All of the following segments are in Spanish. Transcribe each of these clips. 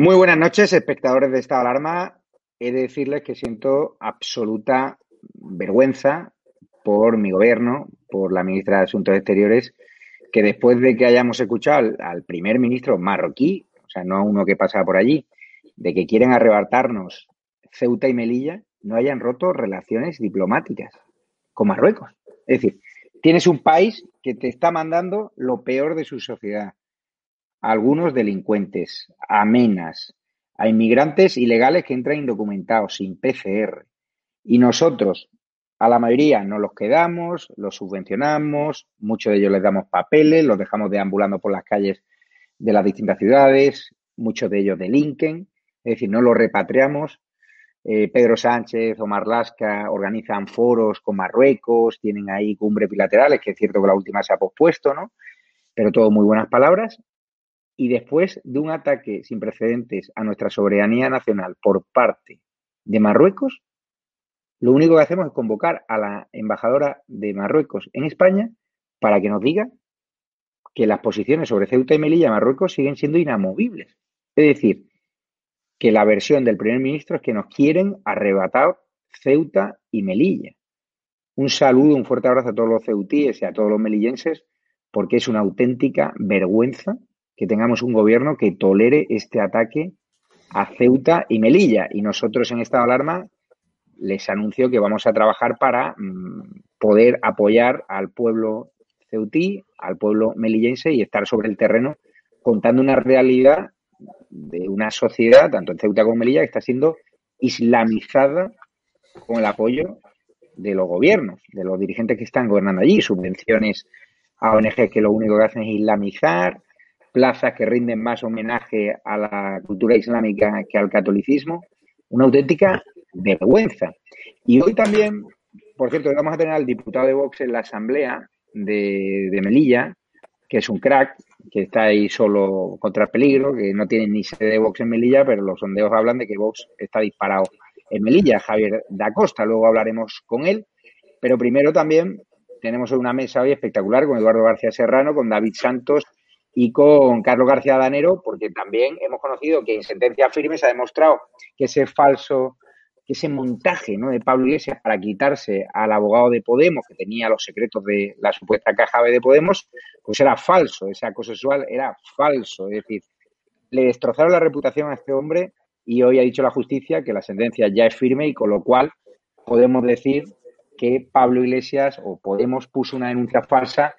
Muy buenas noches, espectadores de esta alarma. He de decirles que siento absoluta vergüenza por mi gobierno, por la ministra de Asuntos Exteriores, que después de que hayamos escuchado al, primer ministro marroquí, o sea, no uno que pasa por allí, de que quieren arrebatarnos Ceuta y Melilla, no hayan roto relaciones diplomáticas con Marruecos. Es decir, tienes un país que te está mandando lo peor de su sociedad algunos delincuentes, amenas, a inmigrantes ilegales que entran indocumentados, sin PCR. Y nosotros, a la mayoría, nos los quedamos, los subvencionamos, muchos de ellos les damos papeles, los dejamos deambulando por las calles de las distintas ciudades, muchos de ellos delinquen, es decir, no los repatriamos. Eh, Pedro Sánchez, Omar Lasca organizan foros con Marruecos, tienen ahí cumbres bilaterales, que es cierto que la última se ha pospuesto, ¿no? Pero todo muy buenas palabras y después de un ataque sin precedentes a nuestra soberanía nacional por parte de Marruecos, lo único que hacemos es convocar a la embajadora de Marruecos en España para que nos diga que las posiciones sobre Ceuta y Melilla Marruecos siguen siendo inamovibles. Es decir, que la versión del primer ministro es que nos quieren arrebatar Ceuta y Melilla. Un saludo, un fuerte abrazo a todos los ceutíes y a todos los melillenses, porque es una auténtica vergüenza que tengamos un gobierno que tolere este ataque a Ceuta y Melilla. Y nosotros en esta alarma les anuncio que vamos a trabajar para mm, poder apoyar al pueblo ceutí, al pueblo melillense y estar sobre el terreno contando una realidad de una sociedad, tanto en Ceuta como en Melilla, que está siendo islamizada con el apoyo de los gobiernos, de los dirigentes que están gobernando allí, subvenciones a ONG que lo único que hacen es islamizar, plazas que rinden más homenaje a la cultura islámica que al catolicismo, una auténtica vergüenza. Y hoy también, por cierto, vamos a tener al diputado de Vox en la asamblea de, Melilla, que es un crack, que está ahí solo contra el peligro, que no tiene ni sede de Vox en Melilla, pero los sondeos hablan de que Vox está disparado en Melilla, Javier da Costa, luego hablaremos con él, pero primero también tenemos una mesa hoy espectacular con Eduardo García Serrano, con David Santos y con Carlos García Danero, porque también hemos conocido que en sentencia firme se ha demostrado que ese falso, que ese montaje ¿no? de Pablo Iglesias para quitarse al abogado de Podemos, que tenía los secretos de la supuesta caja B de Podemos, pues era falso, ese acoso sexual era falso. Es decir, le destrozaron la reputación a este hombre y hoy ha dicho la justicia que la sentencia ya es firme y con lo cual podemos decir que Pablo Iglesias o Podemos puso una denuncia falsa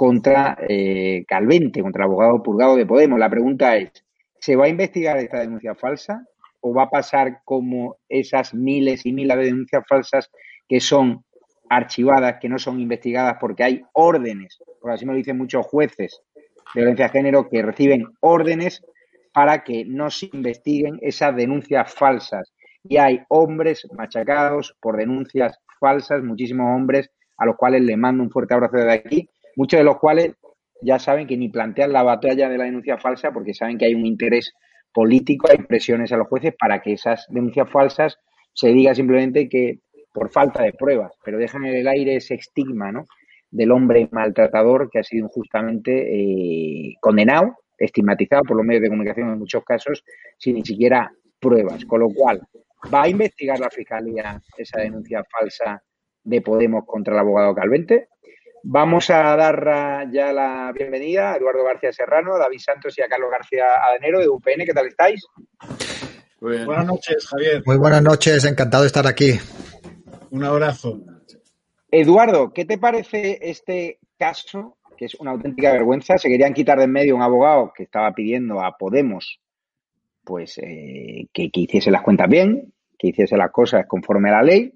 contra eh, Calvente, contra el abogado purgado de Podemos. La pregunta es, ¿se va a investigar esta denuncia falsa o va a pasar como esas miles y miles de denuncias falsas que son archivadas, que no son investigadas porque hay órdenes, por así me lo dicen muchos jueces de violencia de género, que reciben órdenes para que no se investiguen esas denuncias falsas. Y hay hombres machacados por denuncias falsas, muchísimos hombres a los cuales le mando un fuerte abrazo desde aquí, muchos de los cuales ya saben que ni plantean la batalla de la denuncia falsa porque saben que hay un interés político, hay presiones a los jueces para que esas denuncias falsas se diga simplemente que por falta de pruebas, pero dejan en el aire ese estigma ¿no? del hombre maltratador que ha sido injustamente eh, condenado, estigmatizado por los medios de comunicación en muchos casos, sin ni siquiera pruebas. Con lo cual, ¿va a investigar la Fiscalía esa denuncia falsa de Podemos contra el abogado Calvente? Vamos a dar ya la bienvenida a Eduardo García Serrano, a David Santos y a Carlos García Adenero de UPN. ¿Qué tal estáis? Buenas noches, Javier. Muy buenas noches, encantado de estar aquí. Un abrazo. Eduardo, ¿qué te parece este caso, que es una auténtica vergüenza? Se querían quitar de en medio un abogado que estaba pidiendo a Podemos pues eh, que, que hiciese las cuentas bien, que hiciese las cosas conforme a la ley,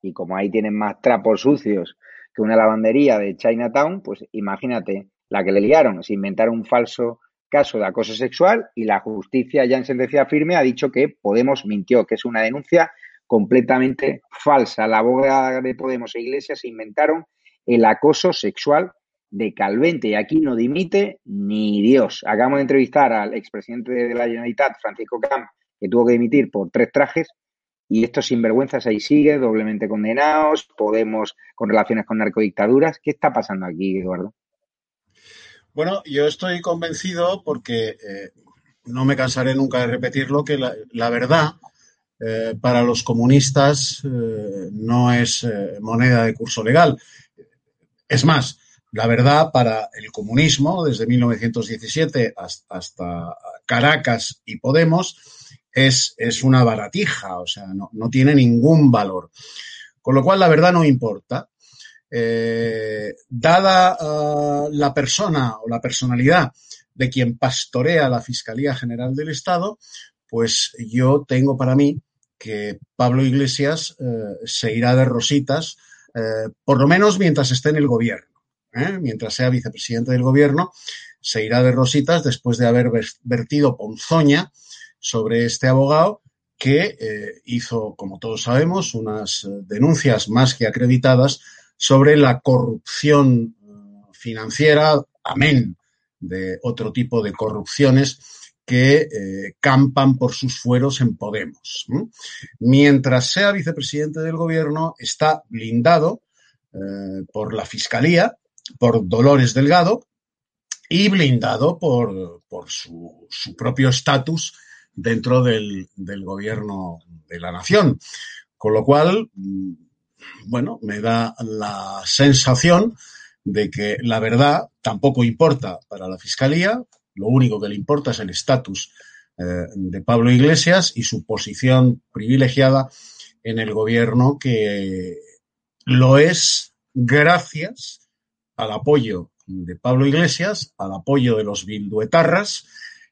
y como ahí tienen más trapos sucios que una lavandería de Chinatown, pues imagínate la que le liaron, se inventaron un falso caso de acoso sexual y la justicia ya en sentencia firme ha dicho que Podemos mintió, que es una denuncia completamente falsa. La abogada de Podemos e Iglesias se inventaron el acoso sexual de Calvente y aquí no dimite ni Dios. Acabamos de entrevistar al expresidente de la Generalitat, Francisco Camp, que tuvo que dimitir por tres trajes y estos sinvergüenzas ahí sigue, doblemente condenados, Podemos con relaciones con narcodictaduras. ¿Qué está pasando aquí, Eduardo? Bueno, yo estoy convencido porque eh, no me cansaré nunca de repetirlo, que la, verdad eh, para los comunistas eh, no es moneda de curso legal. Es más, la verdad para el comunismo, desde 1917 hasta Caracas y Podemos, es, es una baratija, o sea, no, no, tiene ningún valor. Con lo cual, la verdad no importa. Eh, dada uh, la persona o la personalidad de quien pastorea la Fiscalía General del Estado, pues yo tengo para mí que Pablo Iglesias eh, se irá de rositas, eh, por lo menos mientras esté en el gobierno. Mientras sea vicepresidente del gobierno, se irá de rositas después de haber vertido ponzoña sobre este abogado que eh, hizo, como todos sabemos, unas eh, denuncias más que acreditadas sobre la corrupción eh, financiera, amén de otro tipo de corrupciones que campan por sus fueros en Podemos. Mientras sea vicepresidente del gobierno, está blindado por la Fiscalía, por Dolores Delgado y blindado por, por su, su propio estatus dentro del, gobierno de la nación. Con lo cual, mm, bueno, me da la sensación de que la verdad tampoco importa para la Fiscalía, lo único que le importa es el estatus eh, de Pablo Iglesias y su posición privilegiada en el gobierno que lo es gracias al apoyo de Pablo Iglesias, al apoyo de los bilduetarras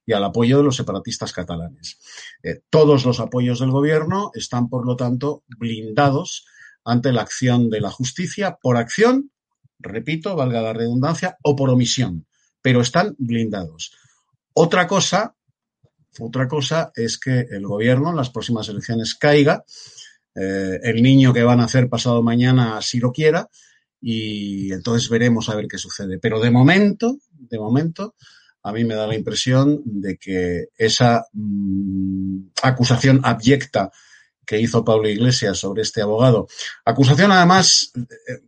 y al apoyo de los separatistas catalanes. Eh, todos los apoyos del gobierno están, por lo tanto, blindados ante la acción de la justicia por acción, repito, valga la redundancia, o por omisión, pero están blindados. Otra cosa, otra cosa es que el gobierno en las próximas elecciones caiga, eh, el niño que van a hacer pasado mañana si lo quiera, y entonces veremos a ver qué sucede. Pero de momento, de momento, a mí me da la impresión de que esa mmm, acusación abyecta que hizo Pablo Iglesias sobre este abogado, acusación además eh,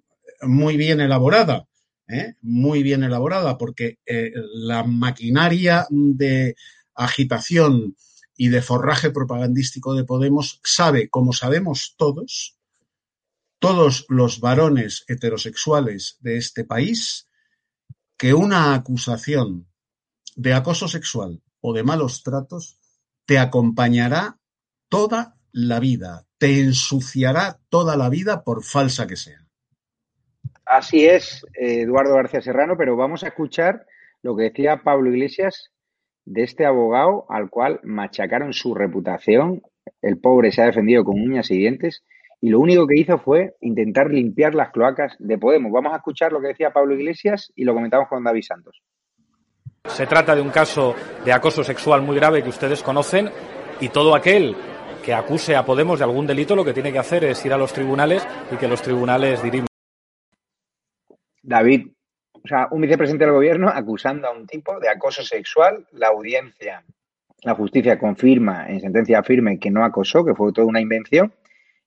muy bien elaborada, ¿eh? muy bien elaborada, porque eh, la maquinaria de agitación y de forraje propagandístico de Podemos sabe, como sabemos todos, todos los varones heterosexuales de este país, que una acusación de acoso sexual o de malos tratos te acompañará toda la vida, te ensuciará toda la vida por falsa que sea. Así es, Eduardo García Serrano, pero vamos a escuchar lo que decía Pablo Iglesias de este abogado al cual machacaron su reputación. El pobre se ha defendido con uñas y dientes y lo único que hizo fue intentar limpiar las cloacas de Podemos. Vamos a escuchar lo que decía Pablo Iglesias y lo comentamos con David Santos. Se trata de un caso de acoso sexual muy grave que ustedes conocen y todo aquel que acuse a Podemos de algún delito lo que tiene que hacer es ir a los tribunales y que los tribunales diriman. David, o sea, un vicepresidente del gobierno acusando a un tipo de acoso sexual, la audiencia la justicia confirma en sentencia firme que no acosó, que fue toda una invención,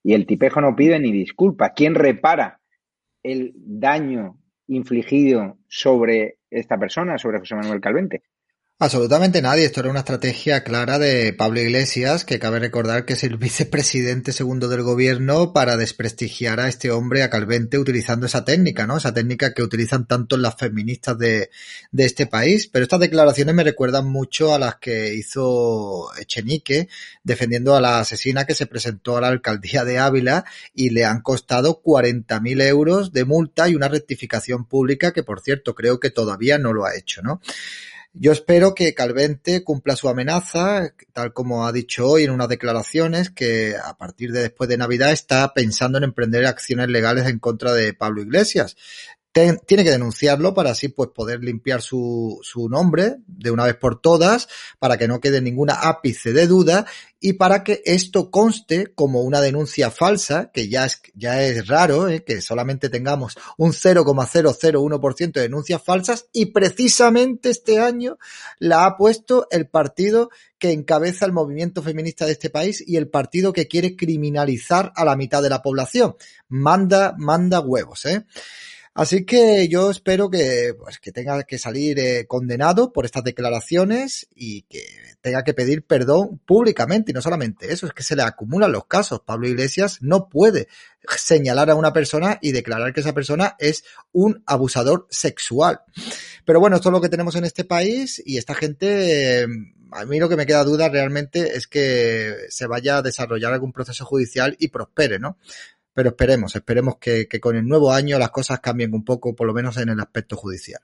y el tipejo no pide ni disculpas. ¿Quién repara el daño infligido sobre esta persona, sobre José Manuel Calvente? Absolutamente nadie. Esto era una estrategia clara de Pablo Iglesias, que cabe recordar que es el vicepresidente segundo del gobierno para desprestigiar a este hombre, a Calvente, utilizando esa técnica, ¿no? Esa técnica que utilizan tanto las feministas de, este país. Pero estas declaraciones me recuerdan mucho a las que hizo Echenique defendiendo a la asesina que se presentó a la alcaldía de Ávila y le han costado 40.000 euros de multa y una rectificación pública que, por cierto, creo que todavía no lo ha hecho, ¿no? Yo espero que Calvente cumpla su amenaza, tal como ha dicho hoy en unas declaraciones, que a partir de después de Navidad está pensando en emprender acciones legales en contra de Pablo Iglesias tiene que denunciarlo para así pues poder limpiar su, su nombre de una vez por todas, para que no quede ninguna ápice de duda y para que esto conste como una denuncia falsa, que ya es, ya es raro, ¿eh? que solamente tengamos un 0,001% de denuncias falsas y precisamente este año la ha puesto el partido que encabeza el movimiento feminista de este país y el partido que quiere criminalizar a la mitad de la población. Manda, manda huevos, ¿eh? Así que yo espero que, pues, que tenga que salir eh, condenado por estas declaraciones y que tenga que pedir perdón públicamente. Y no solamente eso, es que se le acumulan los casos. Pablo Iglesias no puede señalar a una persona y declarar que esa persona es un abusador sexual. Pero bueno, esto es lo que tenemos en este país y esta gente, a mí lo que me queda duda realmente es que se vaya a desarrollar algún proceso judicial y prospere, ¿no? Pero esperemos, esperemos que, con el nuevo año las cosas cambien un poco, por lo menos en el aspecto judicial.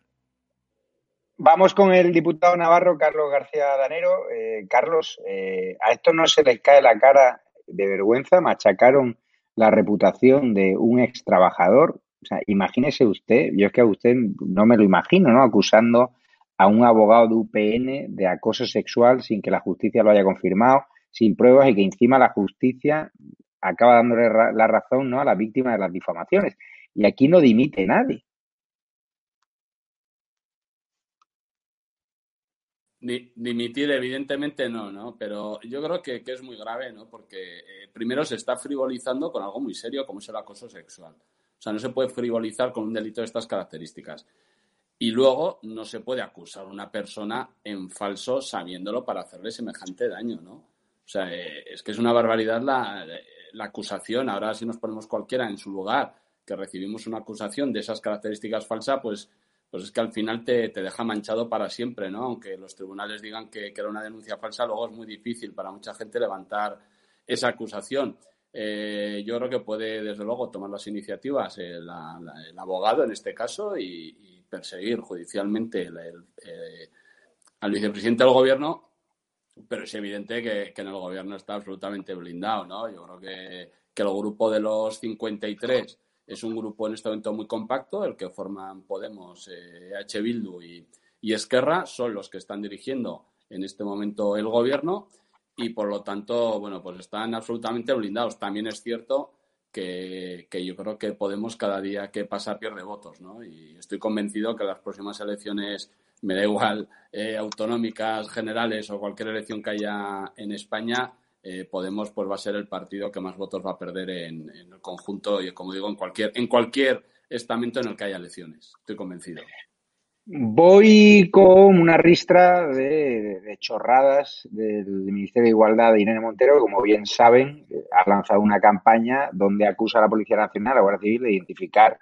Vamos con el diputado navarro Carlos García Danero. Eh, Carlos, eh, a esto no se les cae la cara de vergüenza, machacaron la reputación de un ex trabajador. O sea, imagínese usted, yo es que a usted no me lo imagino, ¿no? Acusando a un abogado de UPN de acoso sexual sin que la justicia lo haya confirmado, sin pruebas y que encima la justicia acaba dándole la razón ¿no? a la víctima de las difamaciones. Y aquí no dimite nadie. Dimitir, evidentemente no, ¿no? Pero yo creo que, es muy grave, ¿no? Porque eh, primero se está frivolizando con algo muy serio como es el acoso sexual. O sea, no se puede frivolizar con un delito de estas características. Y luego no se puede acusar a una persona en falso sabiéndolo para hacerle semejante daño, ¿no? O sea, eh, es que es una barbaridad la, la acusación, ahora si nos ponemos cualquiera en su lugar, que recibimos una acusación de esas características falsas, pues, pues es que al final te, deja manchado para siempre, ¿no? Aunque los tribunales digan que, era una denuncia falsa, luego es muy difícil para mucha gente levantar esa acusación. Eh, yo creo que puede, desde luego, tomar las iniciativas el, abogado en este caso y, perseguir judicialmente eh, al vicepresidente del gobierno pero es evidente que, en el gobierno está absolutamente blindado, ¿no? Yo creo que, el grupo de los 53 es un grupo en este momento muy compacto, el que forman Podemos, eh, H. Bildu y, Esquerra, son los que están dirigiendo en este momento el gobierno y por lo tanto, bueno, pues están absolutamente blindados. También es cierto que, que, yo creo que Podemos cada día que pasa pierde votos, ¿no? Y estoy convencido que las próximas elecciones me da igual eh, autonómicas, generales o cualquier elección que haya en España, eh, Podemos pues va a ser el partido que más votos va a perder en, el conjunto y como digo en cualquier en cualquier estamento en el que haya elecciones. Estoy convencido. Voy con una ristra de, chorradas del Ministerio de Igualdad de Irene Montero, como bien saben, ha lanzado una campaña donde acusa a la Policía Nacional, a la Guardia Civil, de identificar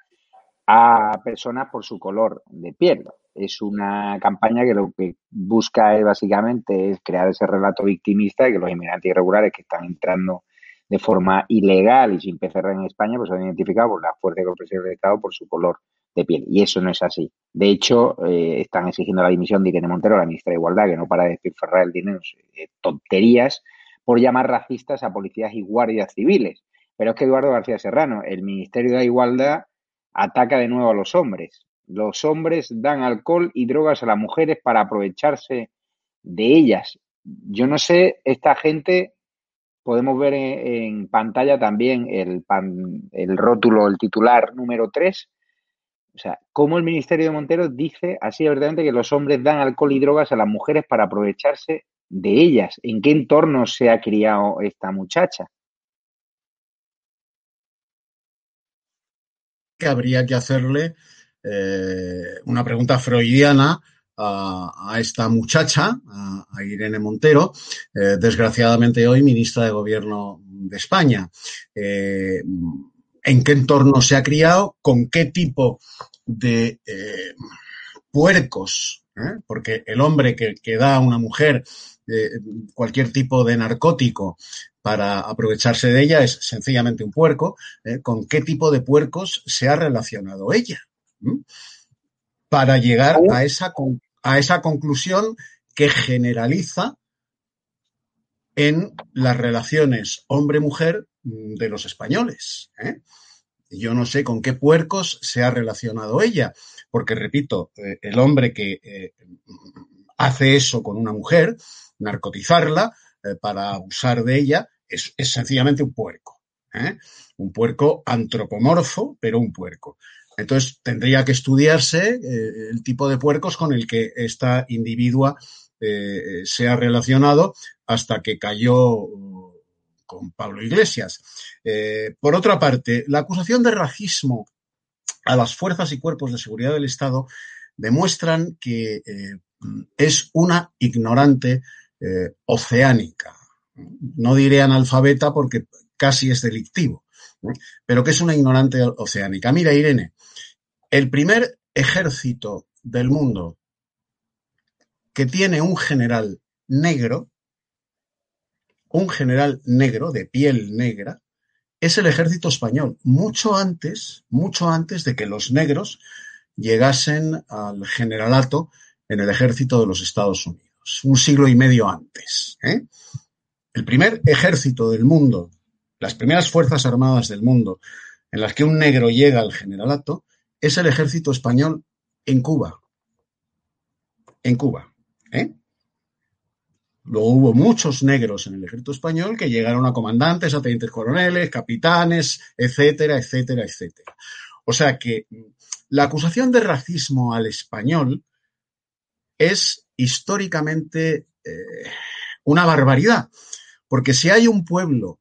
a personas por su color de piel es una campaña que lo que busca es básicamente es crear ese relato victimista de que los inmigrantes irregulares que están entrando de forma ilegal y sin PCR en España, pues son identificados por la fuerza de del Estado por su color de piel. Y eso no es así. De hecho, eh, están exigiendo la dimisión de Irene Montero, la ministra de Igualdad, que no para de despilfarrar el dinero, eh, tonterías, por llamar racistas a policías y guardias civiles. Pero es que Eduardo García Serrano, el Ministerio de Igualdad, ataca de nuevo a los hombres. Los hombres dan alcohol y drogas a las mujeres para aprovecharse de ellas. Yo no sé, esta gente, podemos ver en, pantalla también el, rótulo, el titular número 3. O sea, cómo el Ministerio de Montero dice así abiertamente que los hombres dan alcohol y drogas a las mujeres para aprovecharse de ellas? ¿En qué entorno se ha criado esta muchacha? Que habría que hacerle eh, una pregunta freudiana a, esta muchacha, a, Irene Montero, eh, desgraciadamente hoy ministra de Gobierno de España. Eh, ¿En qué entorno se ha criado? ¿Con qué tipo de puercos? Porque el hombre que, que da a una mujer cualquier tipo de narcótico para aprovecharse de ella es sencillamente un puerco. ¿Con qué tipo de puercos se ha relacionado ella? Para llegar a esa, a esa conclusión que generaliza en las relaciones hombre-mujer de los españoles. ¿eh? Yo no sé con qué puercos se ha relacionado ella, porque repito, eh, el hombre que eh, hace eso con una mujer, narcotizarla para abusar de ella, es, es sencillamente un puerco. Un puerco antropomorfo, pero un puerco. Entonces, tendría que estudiarse eh, el tipo de puercos con el que esta individua eh, se ha relacionado hasta que cayó uh, con Pablo Iglesias. Eh, por otra parte, la acusación de racismo a las fuerzas y cuerpos de seguridad del Estado demuestran que es una ignorante oceánica. No diré analfabeta porque casi es delictivo, pero que es una ignorante oceánica. Mira, Irene, el primer ejército del mundo que tiene un general negro, un general negro de piel negra, es el ejército español, mucho antes, mucho antes de que los negros llegasen al generalato en el ejército de los Estados Unidos, un siglo y medio antes. ¿eh? El primer ejército del mundo, las primeras fuerzas armadas del mundo en las que un negro llega al generalato, es el ejército español en Cuba. En Cuba. ¿eh? Luego hubo muchos negros en el ejército español que llegaron a comandantes, a tenientes coroneles, capitanes, etcétera, etcétera, etcétera. O sea que la acusación de racismo al español es históricamente eh, una barbaridad. Porque si hay un pueblo,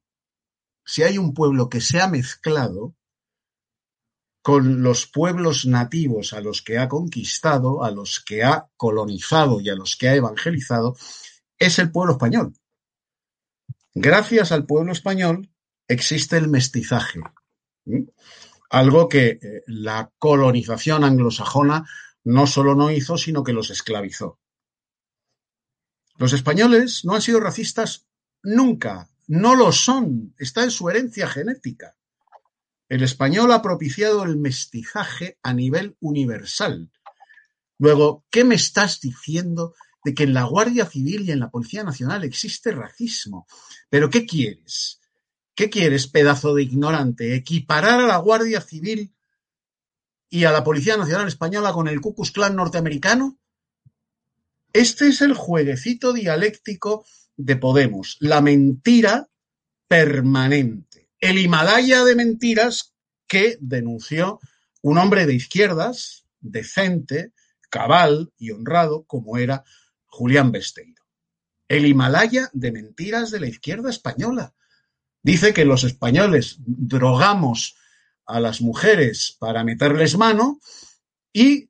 si hay un pueblo que se ha mezclado, con los pueblos nativos a los que ha conquistado, a los que ha colonizado y a los que ha evangelizado, es el pueblo español. Gracias al pueblo español existe el mestizaje, algo que eh, la colonización anglosajona no solo no hizo, sino que los esclavizó. Los españoles no han sido racistas nunca, no lo son, está en su herencia genética. El español ha propiciado el mestizaje a nivel universal. Luego, ¿qué me estás diciendo de que en la Guardia Civil y en la Policía Nacional existe racismo? ¿Pero qué quieres? ¿Qué quieres, pedazo de ignorante? ¿Equiparar a la Guardia Civil y a la Policía Nacional Española con el Ku Klux Klan norteamericano? Este es el jueguecito dialéctico de Podemos, la mentira permanente el Himalaya de mentiras que denunció un hombre de izquierdas, decente, cabal y honrado, como era Julián Besteiro. El Himalaya de mentiras de la izquierda española. Dice que los españoles drogamos a las mujeres para meterles mano y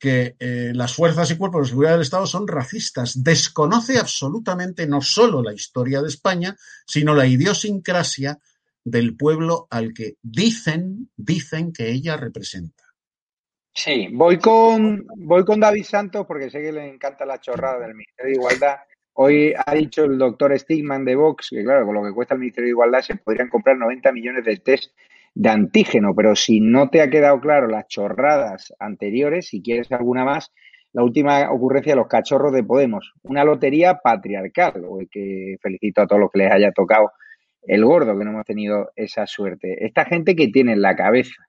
que eh, las fuerzas y cuerpos de seguridad del Estado son racistas. Desconoce absolutamente no solo la historia de España, sino la idiosincrasia del pueblo al que dicen, dicen que ella representa. Sí, voy con, voy con David Santos porque sé que le encanta la chorrada del Ministerio de Igualdad. Hoy ha dicho el doctor Stigman de Vox que, claro, con lo que cuesta el Ministerio de Igualdad se podrían comprar 90 millones de test de antígeno, pero si no te ha quedado claro las chorradas anteriores, si quieres alguna más, la última ocurrencia de los cachorros de Podemos, una lotería patriarcal, que felicito a todos los que les haya tocado el gordo que no hemos tenido esa suerte. Esta gente que tiene en la cabeza.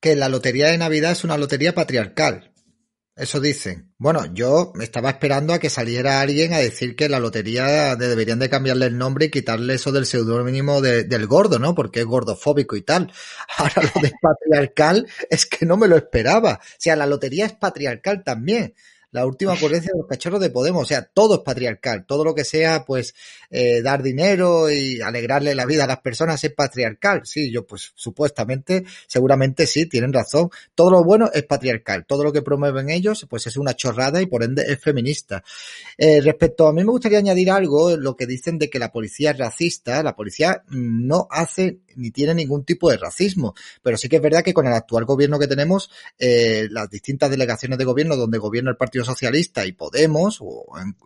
Que la lotería de Navidad es una lotería patriarcal. Eso dicen. Bueno, yo estaba esperando a que saliera alguien a decir que la lotería deberían de cambiarle el nombre y quitarle eso del seudónimo de, del gordo, ¿no? Porque es gordofóbico y tal. Ahora lo de patriarcal es que no me lo esperaba. O sea, la lotería es patriarcal también. La última ocurrencia de los cachorros de Podemos. O sea, todo es patriarcal. Todo lo que sea, pues, eh, dar dinero y alegrarle la vida a las personas es patriarcal. Sí, yo, pues, supuestamente, seguramente sí, tienen razón. Todo lo bueno es patriarcal. Todo lo que promueven ellos, pues, es una chorrada y por ende es feminista. Eh, respecto a mí me gustaría añadir algo, lo que dicen de que la policía es racista. La policía no hace ni tiene ningún tipo de racismo. Pero sí que es verdad que con el actual gobierno que tenemos, eh, las distintas delegaciones de gobierno donde gobierna el Partido Socialista y Podemos o en,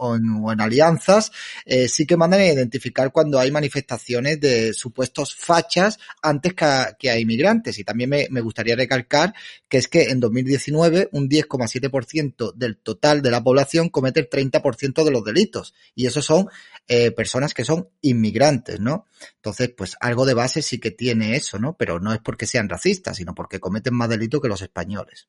o en, alianzas, eh, sí que mandan a identificar cuando hay manifestaciones de supuestos fachas antes que a, que a inmigrantes. Y también me, me, gustaría recalcar que es que en 2019 un 10,7% del total de la población comete el 30% de los delitos. Y esos son eh, personas que son inmigrantes, ¿no? Entonces, pues algo de base sí que tiene eso, ¿no? Pero no es porque sean racistas, sino porque cometen más delitos que los españoles.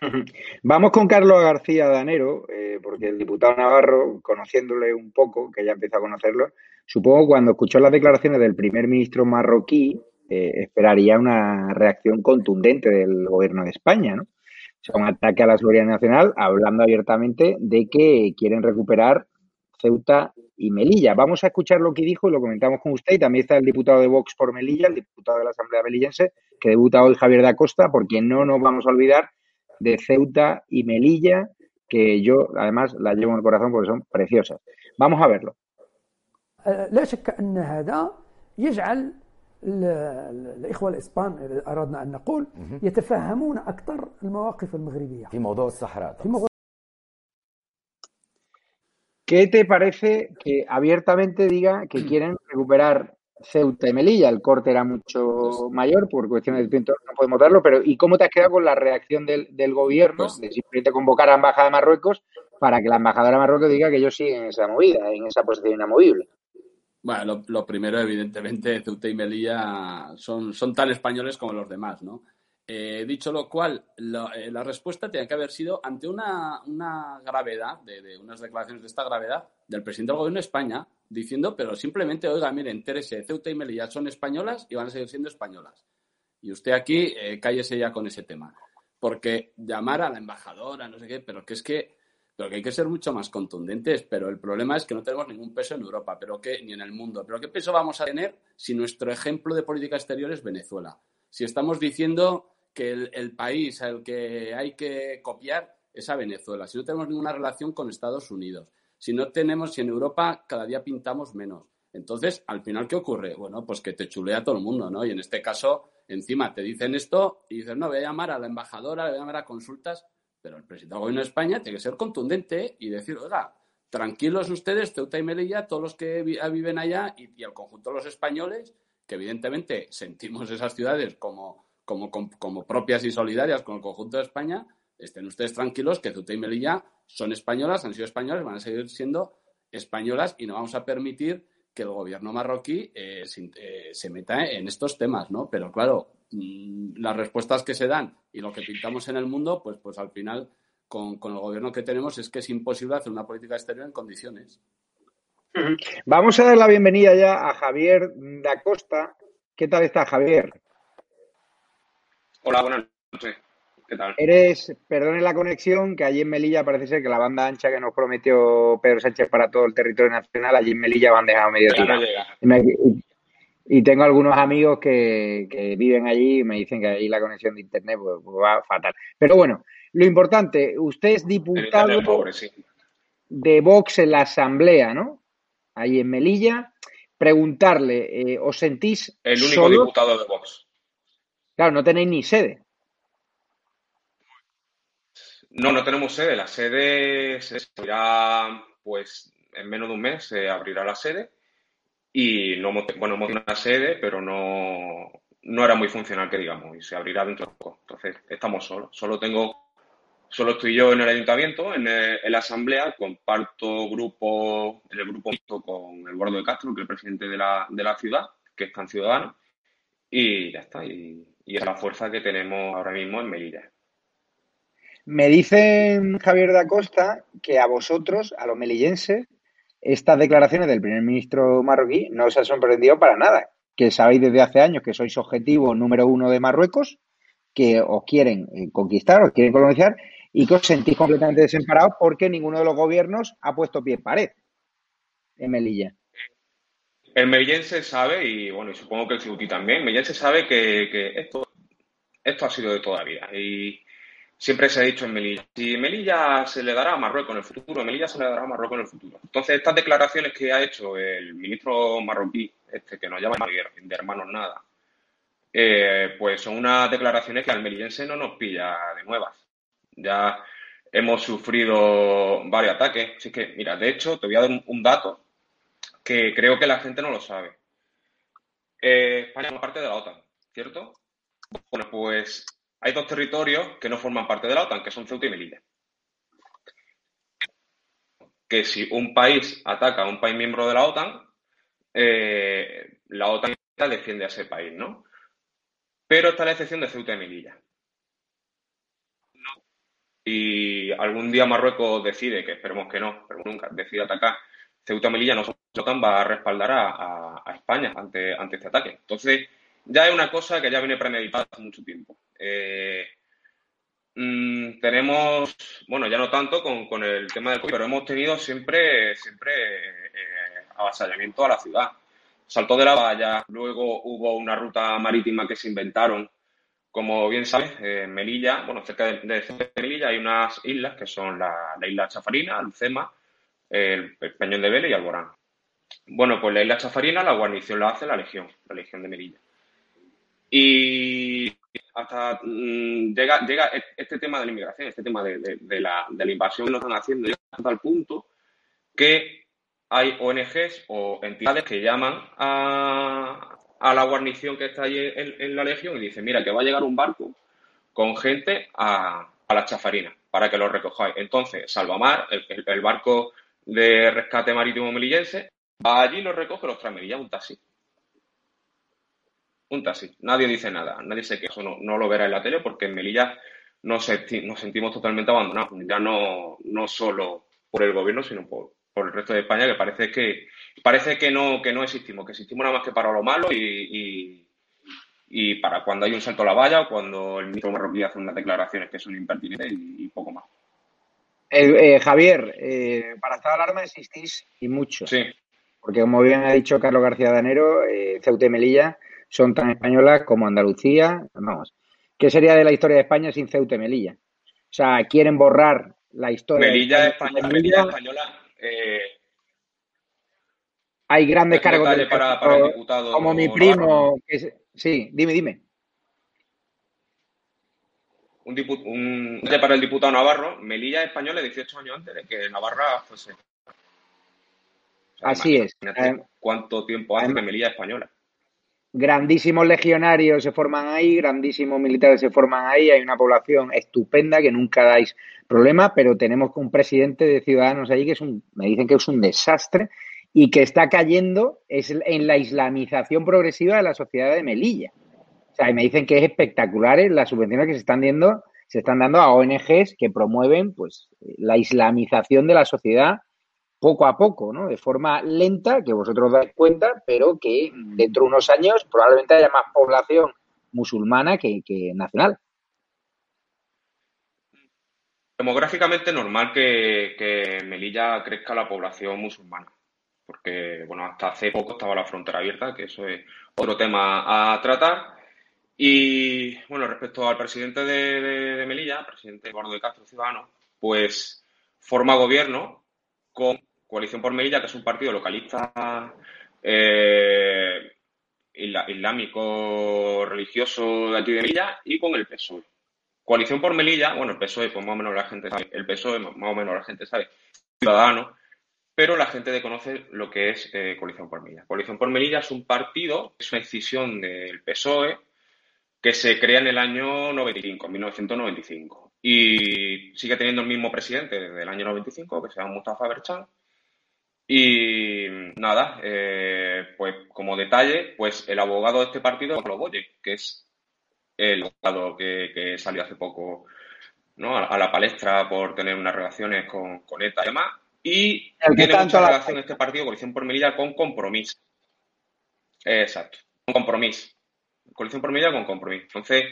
Vamos con Carlos García Danero, eh, porque el diputado Navarro, conociéndole un poco, que ya empieza a conocerlo, supongo cuando escuchó las declaraciones del primer ministro marroquí, eh, esperaría una reacción contundente del gobierno de España, ¿no? O sea, un ataque a la seguridad nacional, hablando abiertamente de que quieren recuperar Ceuta y Melilla. Vamos a escuchar lo que dijo y lo comentamos con usted. Y también está el diputado de Vox por Melilla, el diputado de la Asamblea Melillense, que debuta hoy Javier da Costa, porque no nos vamos a olvidar de Ceuta y Melilla, que yo además las llevo en el corazón porque son preciosas. Vamos a verlo. لا شك أن هذا يجعل الإخوة الإسبان إذا أردنا أن نقول يتفهمون أكثر المواقف المغربية في موضوع الصحراء في موضوع ¿Qué te parece que abiertamente diga que quieren recuperar Ceuta y Melilla. El corte era mucho mayor por cuestiones de tiempo, no podemos darlo, pero ¿y cómo te has quedado con la reacción del, del gobierno Pues- de simplemente convocar a la Embajada de Marruecos para que la Embajadora de Marruecos diga que ellos siguen en esa movida, en esa posición inamovible? Bueno, lo, lo primero, evidentemente, Ceuta y Melilla son, son tan españoles como los demás, ¿no? Eh, dicho lo cual, eh, la respuesta tenía que haber sido ante una, una gravedad, de, unas declaraciones de esta gravedad, del presidente del gobierno de España, diciendo, pero simplemente, oiga, miren, entérese, Ceuta y Melilla son españolas y van a seguir siendo españolas. Y usted aquí, eh, cállese ya con ese tema. Porque llamar a la embajadora, no sé qué, pero que es que, pero que hay que ser mucho más contundentes. Pero el problema es que no tenemos ningún peso en Europa, pero que, ni en el mundo. Pero ¿qué peso vamos a tener si nuestro ejemplo de política exterior es Venezuela? Si estamos diciendo que el, país al que hay que copiar es a Venezuela, si no tenemos ninguna relación con Estados Unidos, si no tenemos, si en Europa cada día pintamos menos. Entonces, al final, ¿qué ocurre? Bueno, pues que te chulea todo el mundo, ¿no? Y en este caso, encima te dicen esto y dices, no, voy a llamar a la embajadora, voy a llamar a consultas, pero el presidente del gobierno de España tiene que ser contundente y decir, oiga, tranquilos ustedes, Ceuta y Melilla, todos los que vi- viven allá y, y el conjunto de los españoles, que evidentemente sentimos esas ciudades como, como, como, propias y solidarias con el conjunto de España, estén ustedes tranquilos que Ceuta y Melilla son españolas, han sido españolas, van a seguir siendo españolas y no vamos a permitir que el gobierno marroquí eh, se, eh, meta en estos temas, ¿no? Pero claro, mm, las respuestas que se dan y lo que pintamos en el mundo, pues, pues al final, con, con el gobierno que tenemos, es que es imposible hacer una política exterior en condiciones. Vamos a dar la bienvenida ya a Javier da Costa. ¿Qué tal está Javier? Hola, buenas noches. ¿Qué tal? Eres, perdone la conexión, que allí en Melilla parece ser que la banda ancha que nos prometió Pedro Sánchez para todo el territorio nacional, allí en Melilla van dejado medio no tirado. llega. Y, tengo algunos amigos que, que viven allí y me dicen que ahí la conexión de internet pues, pues va fatal. Pero bueno, lo importante, usted es diputado internet pobre, sí. de Vox en la Asamblea, ¿no? Ahí en Melilla. Preguntarle, eh, ¿os sentís El único diputado de Vox. Claro, no tenéis ni sede. No, no tenemos sede. La sede se abrirá, pues, en menos de un mes se abrirá la sede. Y no bueno, hemos tenido una sede, pero no, no era muy funcional, que digamos, y se abrirá dentro de poco. Entonces, estamos solos. Solo tengo, solo estoy yo en el ayuntamiento, en, el- la asamblea, comparto grupo, en el grupo con el Gordo de Castro, que es el presidente de la, de la ciudad, que es tan ciudadano, y ya está. Y es la fuerza que tenemos ahora mismo en Melilla. Me dicen, Javier da Costa, que a vosotros, a los melillenses, estas declaraciones del primer ministro marroquí no os han sorprendido para nada. Que sabéis desde hace años que sois objetivo número uno de Marruecos, que os quieren eh, conquistar, os quieren colonizar y que os sentís completamente desamparados porque ninguno de los gobiernos ha puesto pie en pared en Melilla. El melillense sabe, y bueno, y supongo que el Ceuti también, el melillense sabe que, esto, esto ha sido de toda vida. Y siempre se ha dicho en Melilla, si Melilla se le dará a Marruecos en el futuro, Melilla se le dará a Marruecos en el futuro. Entonces, estas declaraciones que ha hecho el ministro marroquí, este que nos llama de hermanos nada, eh, pues son unas declaraciones que al melillense no nos pilla de nuevas. Ya hemos sufrido varios ataques. Así que, mira, de hecho, te voy a dar un dato que creo que la gente no lo sabe. Eh, España es parte de la OTAN, ¿cierto? Bueno, pues hay dos territorios que no forman parte de la OTAN, que son Ceuta y Melilla. Que si un país ataca a un país miembro de la OTAN, eh, la OTAN defiende a ese país, ¿no? Pero está la excepción de Ceuta y Melilla. Y algún día Marruecos decide, que esperemos que no, pero nunca, decide atacar Ceuta y Melilla, no OTAN va a respaldar a, España ante, este ataque. Entonces, ya es una cosa que ya viene premeditada hace mucho tiempo. Eh, mm, tenemos, bueno, ya no tanto con, el tema del COVID, pero hemos tenido siempre, siempre eh, avasallamiento a la ciudad. Saltó de la valla, luego hubo una ruta marítima que se inventaron. Como bien sabes, en Melilla, bueno, cerca de, Melilla hay unas islas que son la, isla Chafarina, Lucema, el, el Peñón de Vélez y Alborán. Bueno, pues la Chafarina, la guarnición la hace la Legión, la Legión de Melilla. Y hasta mm, llega, llega e-, este tema de la inmigración, este tema de, la, invasión que nos están haciendo, hasta el punto que hay ONGs o entidades que llaman a, la guarnición que está allí en, la Legión y dicen, mira, que va a llegar un barco con gente a, la chafarina para que lo recojáis. Entonces, Salvamar, el barco de rescate marítimo melillense, Va allí, lo recoge, los trae Melilla, un taxi. Un taxi. Nadie dice nada, nadie se queja. Eso no, no lo verá en la tele porque en Melilla nos, nos sentimos totalmente abandonados. Ya no, no solo por el gobierno, sino por, por el resto de España, que parece que parece que no, que no existimos, que existimos nada más que para lo malo y, y, para cuando hay un salto a la valla o cuando el ministro marroquí hace unas declaraciones que son impertinentes y, poco más. Eh, Javier, eh, para esta alarma existís y mucho. Sí. Porque como bien ha dicho Carlos García Danero, eh, Ceuta y Melilla son tan españolas como Andalucía. Vamos, ¿qué sería de la historia de España sin Ceuta y Melilla? O sea, quieren borrar la historia. Melilla, de España, Melilla española. Eh, hay grandes cargos para, para el diputado como mi primo. sí, dime, dime. Un, un, para el diputado Navarro, Melilla española 18 años antes de que Navarra fuese. Así es. ¿Cuánto tiempo hace que Melilla española? Grandísimos legionarios se forman ahí, grandísimos militares se forman ahí, hay una población estupenda que nunca dais problema, pero tenemos un presidente de Ciudadanos ahí que es un, me dicen que es un desastre y que está cayendo es en la islamización progresiva de la sociedad de Melilla. O sea, me dicen que es espectacular las subvenciones que se están dando, se están dando a ONGs que promueven pues la islamización de la sociedad poco a poco, ¿no? De forma lenta, que vosotros dais cuenta, pero que dentro de unos años probablemente haya más población musulmana que, nacional. Demográficamente normal que, en Melilla crezca la población musulmana, porque bueno, hasta hace poco estaba la frontera abierta, que eso es otro tema a tratar. Y bueno, respecto al presidente de, de Melilla, presidente Eduardo de Castro Ciudadano, pues forma gobierno con Coalición por Melilla, que es un partido localista eh, islámico religioso de aquí de Melilla, y con el PSOE. Coalición por Melilla, bueno, el PSOE, pues más o menos la gente sabe, el PSOE, más o menos la gente sabe, ciudadano, pero la gente desconoce lo que es eh, Coalición por Melilla. Coalición por Melilla es un partido, es una decisión del PSOE que se crea en el año 95, 1995, y sigue teniendo el mismo presidente desde el año 95, que se llama Mustafa Berchan, y nada, eh, pues como detalle, pues el abogado de este partido es Pablo Boye, que es el abogado que, salió hace poco ¿no? a, la palestra por tener unas relaciones con, con ETA y demás. Y tiene mucha relación este partido, Coalición por Melilla, con compromiso. Exacto, con compromiso. Coalición por Melilla con compromiso. Entonces,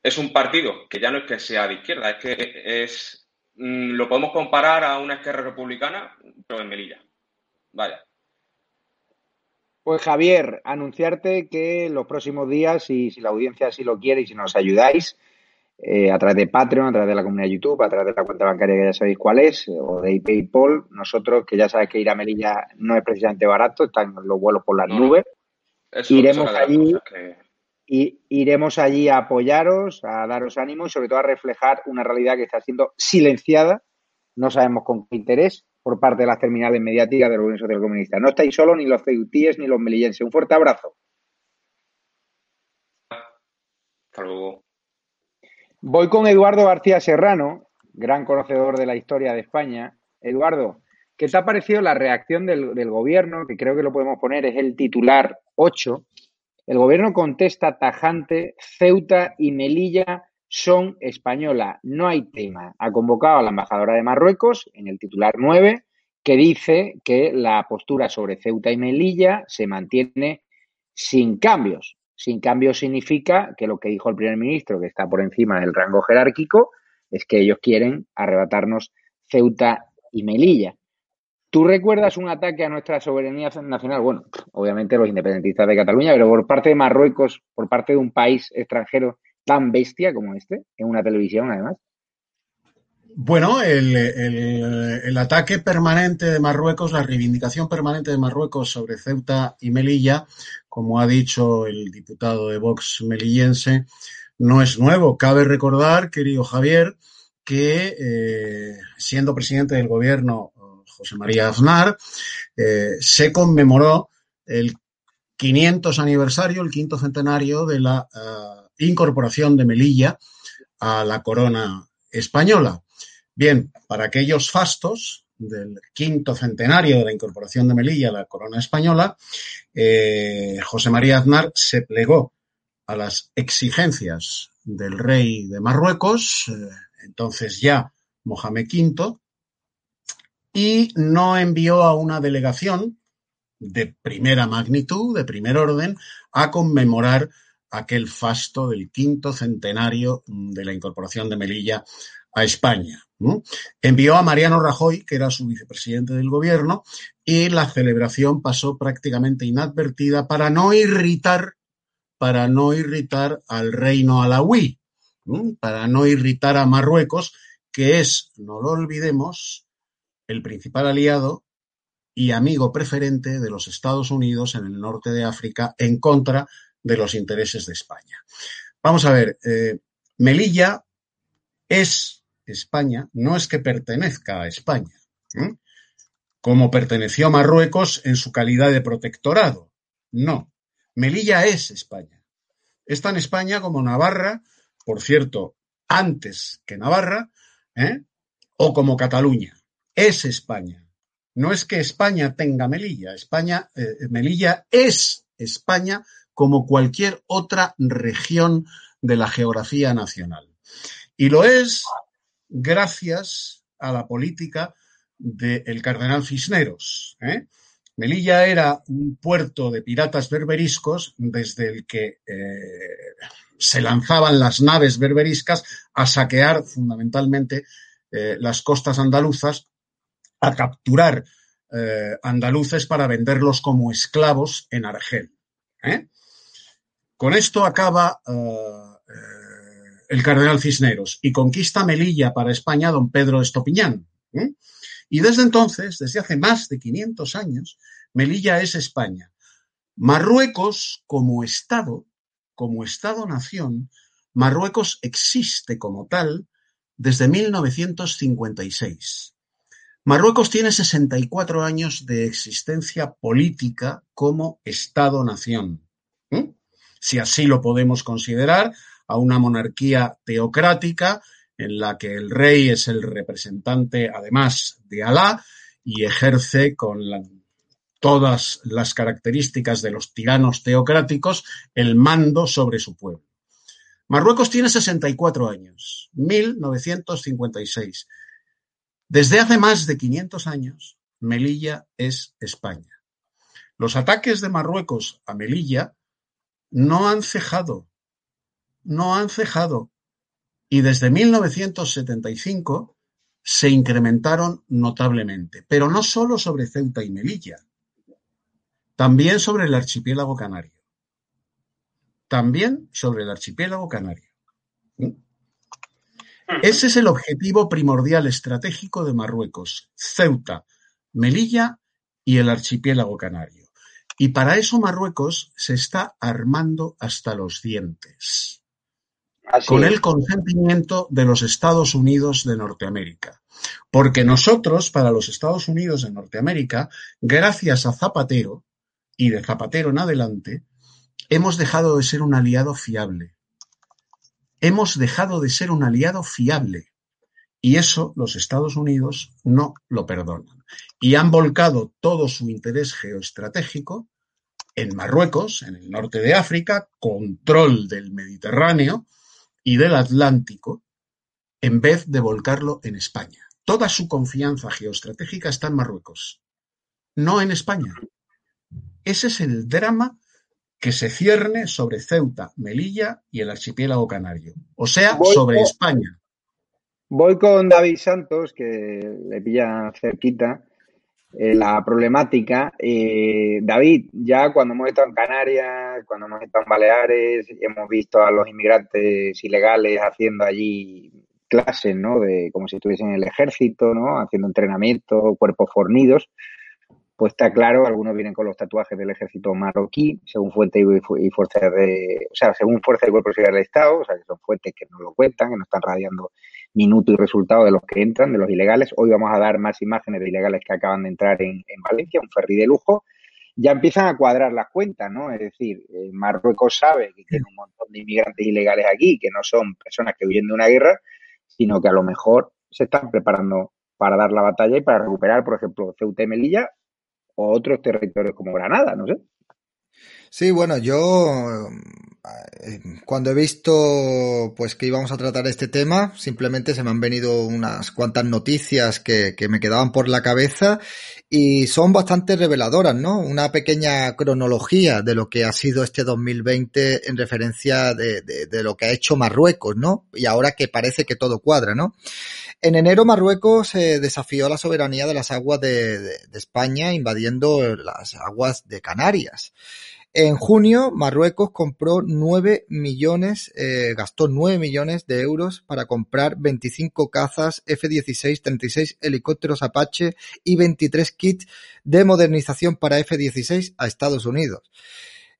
es un partido que ya no es que sea de izquierda, es que es mm, lo podemos comparar a una izquierda republicana, pero en Melilla. Vaya. Pues Javier, anunciarte que los próximos días, y si la audiencia así lo quiere y si nos ayudáis, eh, a través de Patreon, a través de la comunidad de YouTube, a través de la cuenta bancaria que ya sabéis cuál es, o de PayPal, nosotros, que ya sabéis que ir a Melilla no es precisamente barato, están los vuelos por las nubes, iremos allí y iremos allí a apoyaros, a daros ánimo y sobre todo a reflejar una realidad que está siendo silenciada, no sabemos con qué interés, por parte de las terminales mediáticas del Gobierno Social Comunista. No estáis solos ni los ceutíes ni los melillenses. Un fuerte abrazo. Hasta luego. Voy con Eduardo García Serrano, gran conocedor de la historia de España. Eduardo, ¿qué te ha parecido la reacción del, del gobierno? Que creo que lo podemos poner, es el titular 8 el gobierno contesta tajante, Ceuta y Melilla son española, no hay tema. Ha convocado a la embajadora de Marruecos en el titular 9, que dice que la postura sobre Ceuta y Melilla se mantiene sin cambios. Sin cambios significa que lo que dijo el primer ministro, que está por encima del rango jerárquico, es que ellos quieren arrebatarnos Ceuta y Melilla. ¿Tú recuerdas un ataque a nuestra soberanía nacional? Bueno, obviamente los independentistas de Cataluña, pero por parte de Marruecos, por parte de un país extranjero tan bestia como este, en una televisión además. Bueno, el, ataque permanente de Marruecos, la reivindicación permanente de Marruecos sobre Ceuta y Melilla, como ha dicho el diputado de Vox melillense, no es nuevo. Cabe recordar, querido Javier, que eh, siendo presidente del gobierno José María Aznar, eh, se conmemoró el 500 aniversario, el quinto centenario de la eh, incorporación de Melilla a la corona española. Bien, para aquellos fastos del quinto centenario de la incorporación de Melilla a la corona española, eh, José María Aznar se plegó a las exigencias del rey de Marruecos, entonces ya Mohamed V, y no envió a una delegación de primera magnitud, de primer orden, a conmemorar aquel fasto del quinto centenario de la incorporación de Melilla a España. Envió a Mariano Rajoy, que era su vicepresidente del gobierno, y la celebración pasó prácticamente inadvertida para no irritar, para no irritar al reino alawí, para no irritar a Marruecos, que es, no lo olvidemos, el principal aliado y amigo preferente de los Estados Unidos en el norte de África en contra de los intereses de España. Vamos a ver, eh, Melilla es España, no es que pertenezca a España, como perteneció a Marruecos en su calidad de protectorado. No, Melilla es España. Es tan España como Navarra, por cierto, antes que Navarra, ¿eh? o como Cataluña es España. No es que España tenga Melilla, España, eh, Melilla es España como cualquier otra región de la geografía nacional. Y lo es gracias a la política del cardenal Cisneros. ¿eh? Melilla era un puerto de piratas berberiscos desde el que eh, se lanzaban las naves berberiscas a saquear fundamentalmente las costas andaluzas a capturar eh, andaluces para venderlos como esclavos en Argel. ¿eh? Con esto acaba eh, el cardenal Cisneros y conquista Melilla para España don Pedro Estopiñán. Y desde entonces, desde hace más de 500 años, Melilla es España. Marruecos como Estado, como Estado-nación, Marruecos existe como tal desde 1956. Marruecos tiene 64 años de existencia política como Estado-nación. Si así lo podemos considerar, a una monarquía teocrática en la que el rey es el representante, además de Alá, y ejerce con todas las características de los tiranos teocráticos el mando sobre su pueblo. Marruecos tiene 64 años, 1956. Desde hace más de 500 años, Melilla es España. Los ataques de Marruecos a Melilla no han cejado, no han cejado y desde 1975 se incrementaron notablemente, pero no solo sobre Ceuta y Melilla, también sobre el archipiélago canario. También sobre el archipiélago canario. ¿Mm? Ese es el objetivo primordial estratégico de Marruecos, Ceuta, Melilla y el archipiélago canario. Y para eso Marruecos se está armando hasta los dientes. con el consentimiento de los Estados Unidos de Norteamérica. Porque nosotros, para los Estados Unidos de Norteamérica, gracias a Zapatero, y de Zapatero en adelante, hemos dejado de ser un aliado fiable. Hemos dejado de ser un aliado fiable. Y eso los Estados Unidos no lo perdonan. Y han volcado todo su interés geoestratégico en Marruecos, en el norte de África, control del Mediterráneo y del Atlántico, en vez de volcarlo en España. Toda su confianza geoestratégica está en Marruecos, no en España. Ese es el drama que se cierne sobre Ceuta, Melilla y el archipiélago canario, o sea, sobre España. Voy con David Santos, que le pilla cerquita eh, la problemática. Eh, David, ya cuando hemos estado en Canarias, cuando hemos estado en Baleares, hemos visto a los inmigrantes ilegales haciendo allí clases, ¿no? De como si estuviesen en el ejército, ¿no? Haciendo entrenamiento, cuerpos fornidos. Pues está claro, algunos vienen con los tatuajes del ejército marroquí, según fuentes y, fuerzas de, o sea, según fuerzas y cuerpos del Estado, o sea, que son fuentes que no lo cuentan, que no están radiando minuto y resultado de los que entran, de los ilegales. Hoy vamos a dar más imágenes de ilegales que acaban de entrar en, Valencia, un ferry de lujo. Ya empiezan a cuadrar las cuentas, ¿no? Es decir, eh, Marruecos sabe que tiene un montón de inmigrantes ilegales aquí, que no son personas que huyen de una guerra, sino que a lo mejor se están preparando para dar la batalla y para recuperar, por ejemplo, Ceuta y Melilla o otros territorios como Granada, no sé. Sí, bueno, yo eh, cuando he visto pues que íbamos a tratar este tema, simplemente se me han venido unas cuantas noticias que, que me quedaban por la cabeza y son bastante reveladoras, ¿no? Una pequeña cronología de lo que ha sido este 2020 en referencia de, de, de lo que ha hecho Marruecos, ¿no? Y ahora que parece que todo cuadra, ¿no? En enero Marruecos eh, desafió la soberanía de las aguas de, de España invadiendo las aguas de Canarias. En junio, Marruecos compró 9 millones, eh, gastó 9 millones de euros para comprar 25 cazas F-16, 36 helicópteros Apache y 23 kits de modernización para F-16 a Estados Unidos.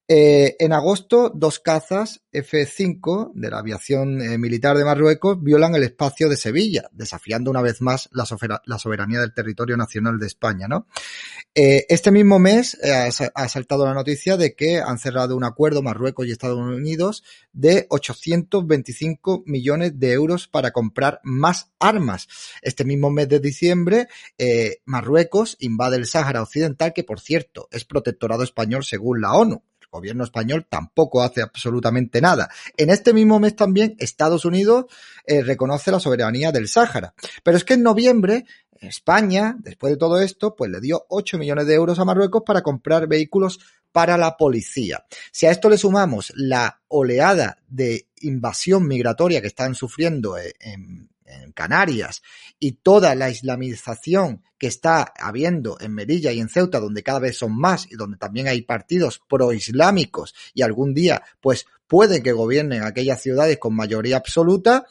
Eh, en agosto, dos cazas F-5 de la aviación eh, militar de Marruecos violan el espacio de Sevilla, desafiando una vez más la, soberanía del territorio nacional de España. ¿no? Eh, este mismo mes ha, saltado la noticia de que han cerrado un acuerdo Marruecos y Estados Unidos de 825 millones de euros para comprar más armas. Este mismo mes de diciembre, Marruecos invade el Sáhara Occidental, que por cierto es protectorado español según la ONU gobierno español tampoco hace absolutamente nada. En este mismo mes también Estados Unidos eh, reconoce la soberanía del Sáhara. Pero es que en noviembre España, después de todo esto, pues le dio 8 millones de euros a Marruecos para comprar vehículos para la policía. Si a esto le sumamos la oleada de invasión migratoria que están sufriendo eh, en, en Canarias y toda la islamización que está habiendo en Melilla y en Ceuta, donde cada vez son más y donde también hay partidos proislámicos y algún día pues puede que gobiernen aquellas ciudades con mayoría absoluta,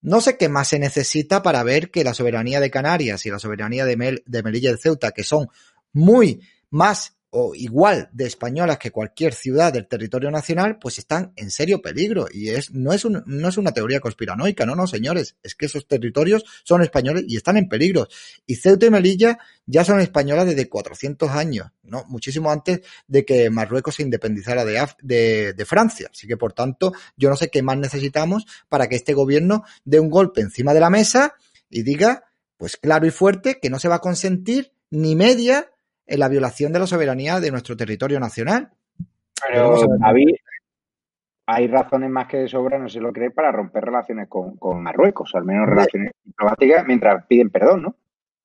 no sé qué más se necesita para ver que la soberanía de Canarias y la soberanía de, Mel de Melilla y Ceuta, que son muy más o igual de españolas que cualquier ciudad del territorio nacional, pues están en serio peligro. Y es, no, es un, no es una teoría conspiranoica, no, no, señores. Es que esos territorios son españoles y están en peligro. Y Ceuta y Melilla ya son españolas desde 400 años, ¿no? Muchísimo antes de que Marruecos se independizara de, de, de Francia. Así que, por tanto, yo no sé qué más necesitamos para que este gobierno dé un golpe encima de la mesa y diga, pues claro y fuerte, que no se va a consentir ni media en la violación de la soberanía de nuestro territorio nacional. Pero, David, hay razones más que de sobra, no se lo cree, para romper relaciones con, con Marruecos, al menos relaciones diplomáticas, mientras piden perdón, ¿no?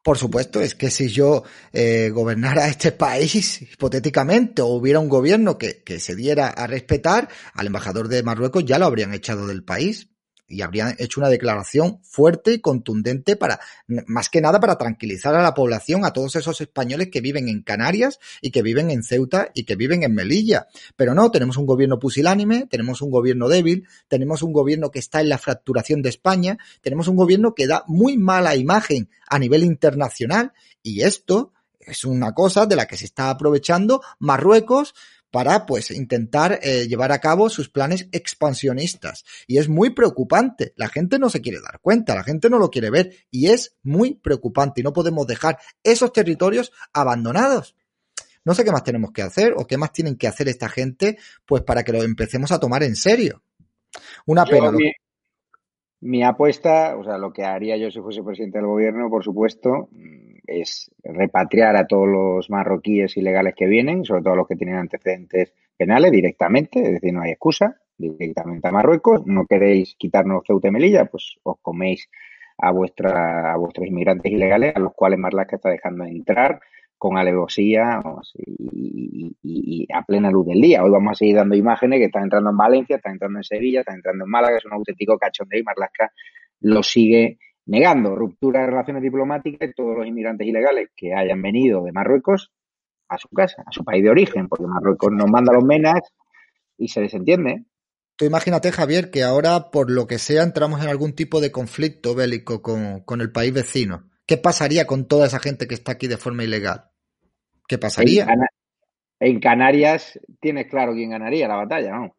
Por supuesto, es que si yo eh, gobernara este país, hipotéticamente, o hubiera un gobierno que, que se diera a respetar, al embajador de Marruecos ya lo habrían echado del país. Y habrían hecho una declaración fuerte y contundente para, más que nada, para tranquilizar a la población, a todos esos españoles que viven en Canarias y que viven en Ceuta y que viven en Melilla. Pero no, tenemos un gobierno pusilánime, tenemos un gobierno débil, tenemos un gobierno que está en la fracturación de España, tenemos un gobierno que da muy mala imagen a nivel internacional y esto es una cosa de la que se está aprovechando Marruecos para pues intentar eh, llevar a cabo sus planes expansionistas. Y es muy preocupante. La gente no se quiere dar cuenta, la gente no lo quiere ver y es muy preocupante y no podemos dejar esos territorios abandonados. No sé qué más tenemos que hacer o qué más tienen que hacer esta gente pues para que lo empecemos a tomar en serio. Una pena. Mi, mi apuesta, o sea, lo que haría yo si fuese presidente del gobierno, por supuesto, es repatriar a todos los marroquíes ilegales que vienen, sobre todo los que tienen antecedentes penales directamente, es decir, no hay excusa, directamente a Marruecos. No queréis quitarnos Ceuta y Melilla, pues os coméis a, vuestra, a vuestros inmigrantes ilegales, a los cuales Marlaska está dejando entrar con alevosía y, y, a plena luz del día. Hoy vamos a seguir dando imágenes que están entrando en Valencia, están entrando en Sevilla, están entrando en Málaga, es un auténtico cachondeo y Marlaska lo sigue negando ruptura de relaciones diplomáticas de todos los inmigrantes ilegales que hayan venido de Marruecos a su casa, a su país de origen, porque Marruecos nos manda los menas y se desentiende. Tú imagínate, Javier, que ahora, por lo que sea, entramos en algún tipo de conflicto bélico con, con el país vecino. ¿Qué pasaría con toda esa gente que está aquí de forma ilegal? ¿Qué pasaría? En, en Canarias tienes claro quién ganaría la batalla, ¿no?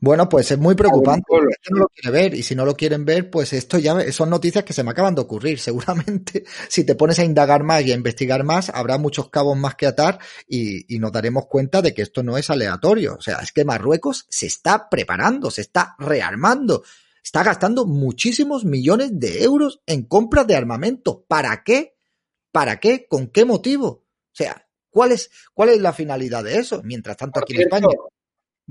Bueno, pues es muy preocupante. La gente no lo quiere ver y si no lo quieren ver, pues esto ya son noticias que se me acaban de ocurrir. Seguramente si te pones a indagar más y a investigar más, habrá muchos cabos más que atar y, y nos daremos cuenta de que esto no es aleatorio. O sea, es que Marruecos se está preparando, se está rearmando, está gastando muchísimos millones de euros en compras de armamento. ¿Para qué? ¿Para qué? ¿Con qué motivo? O sea, ¿cuál es, cuál es la finalidad de eso? Mientras tanto aquí en España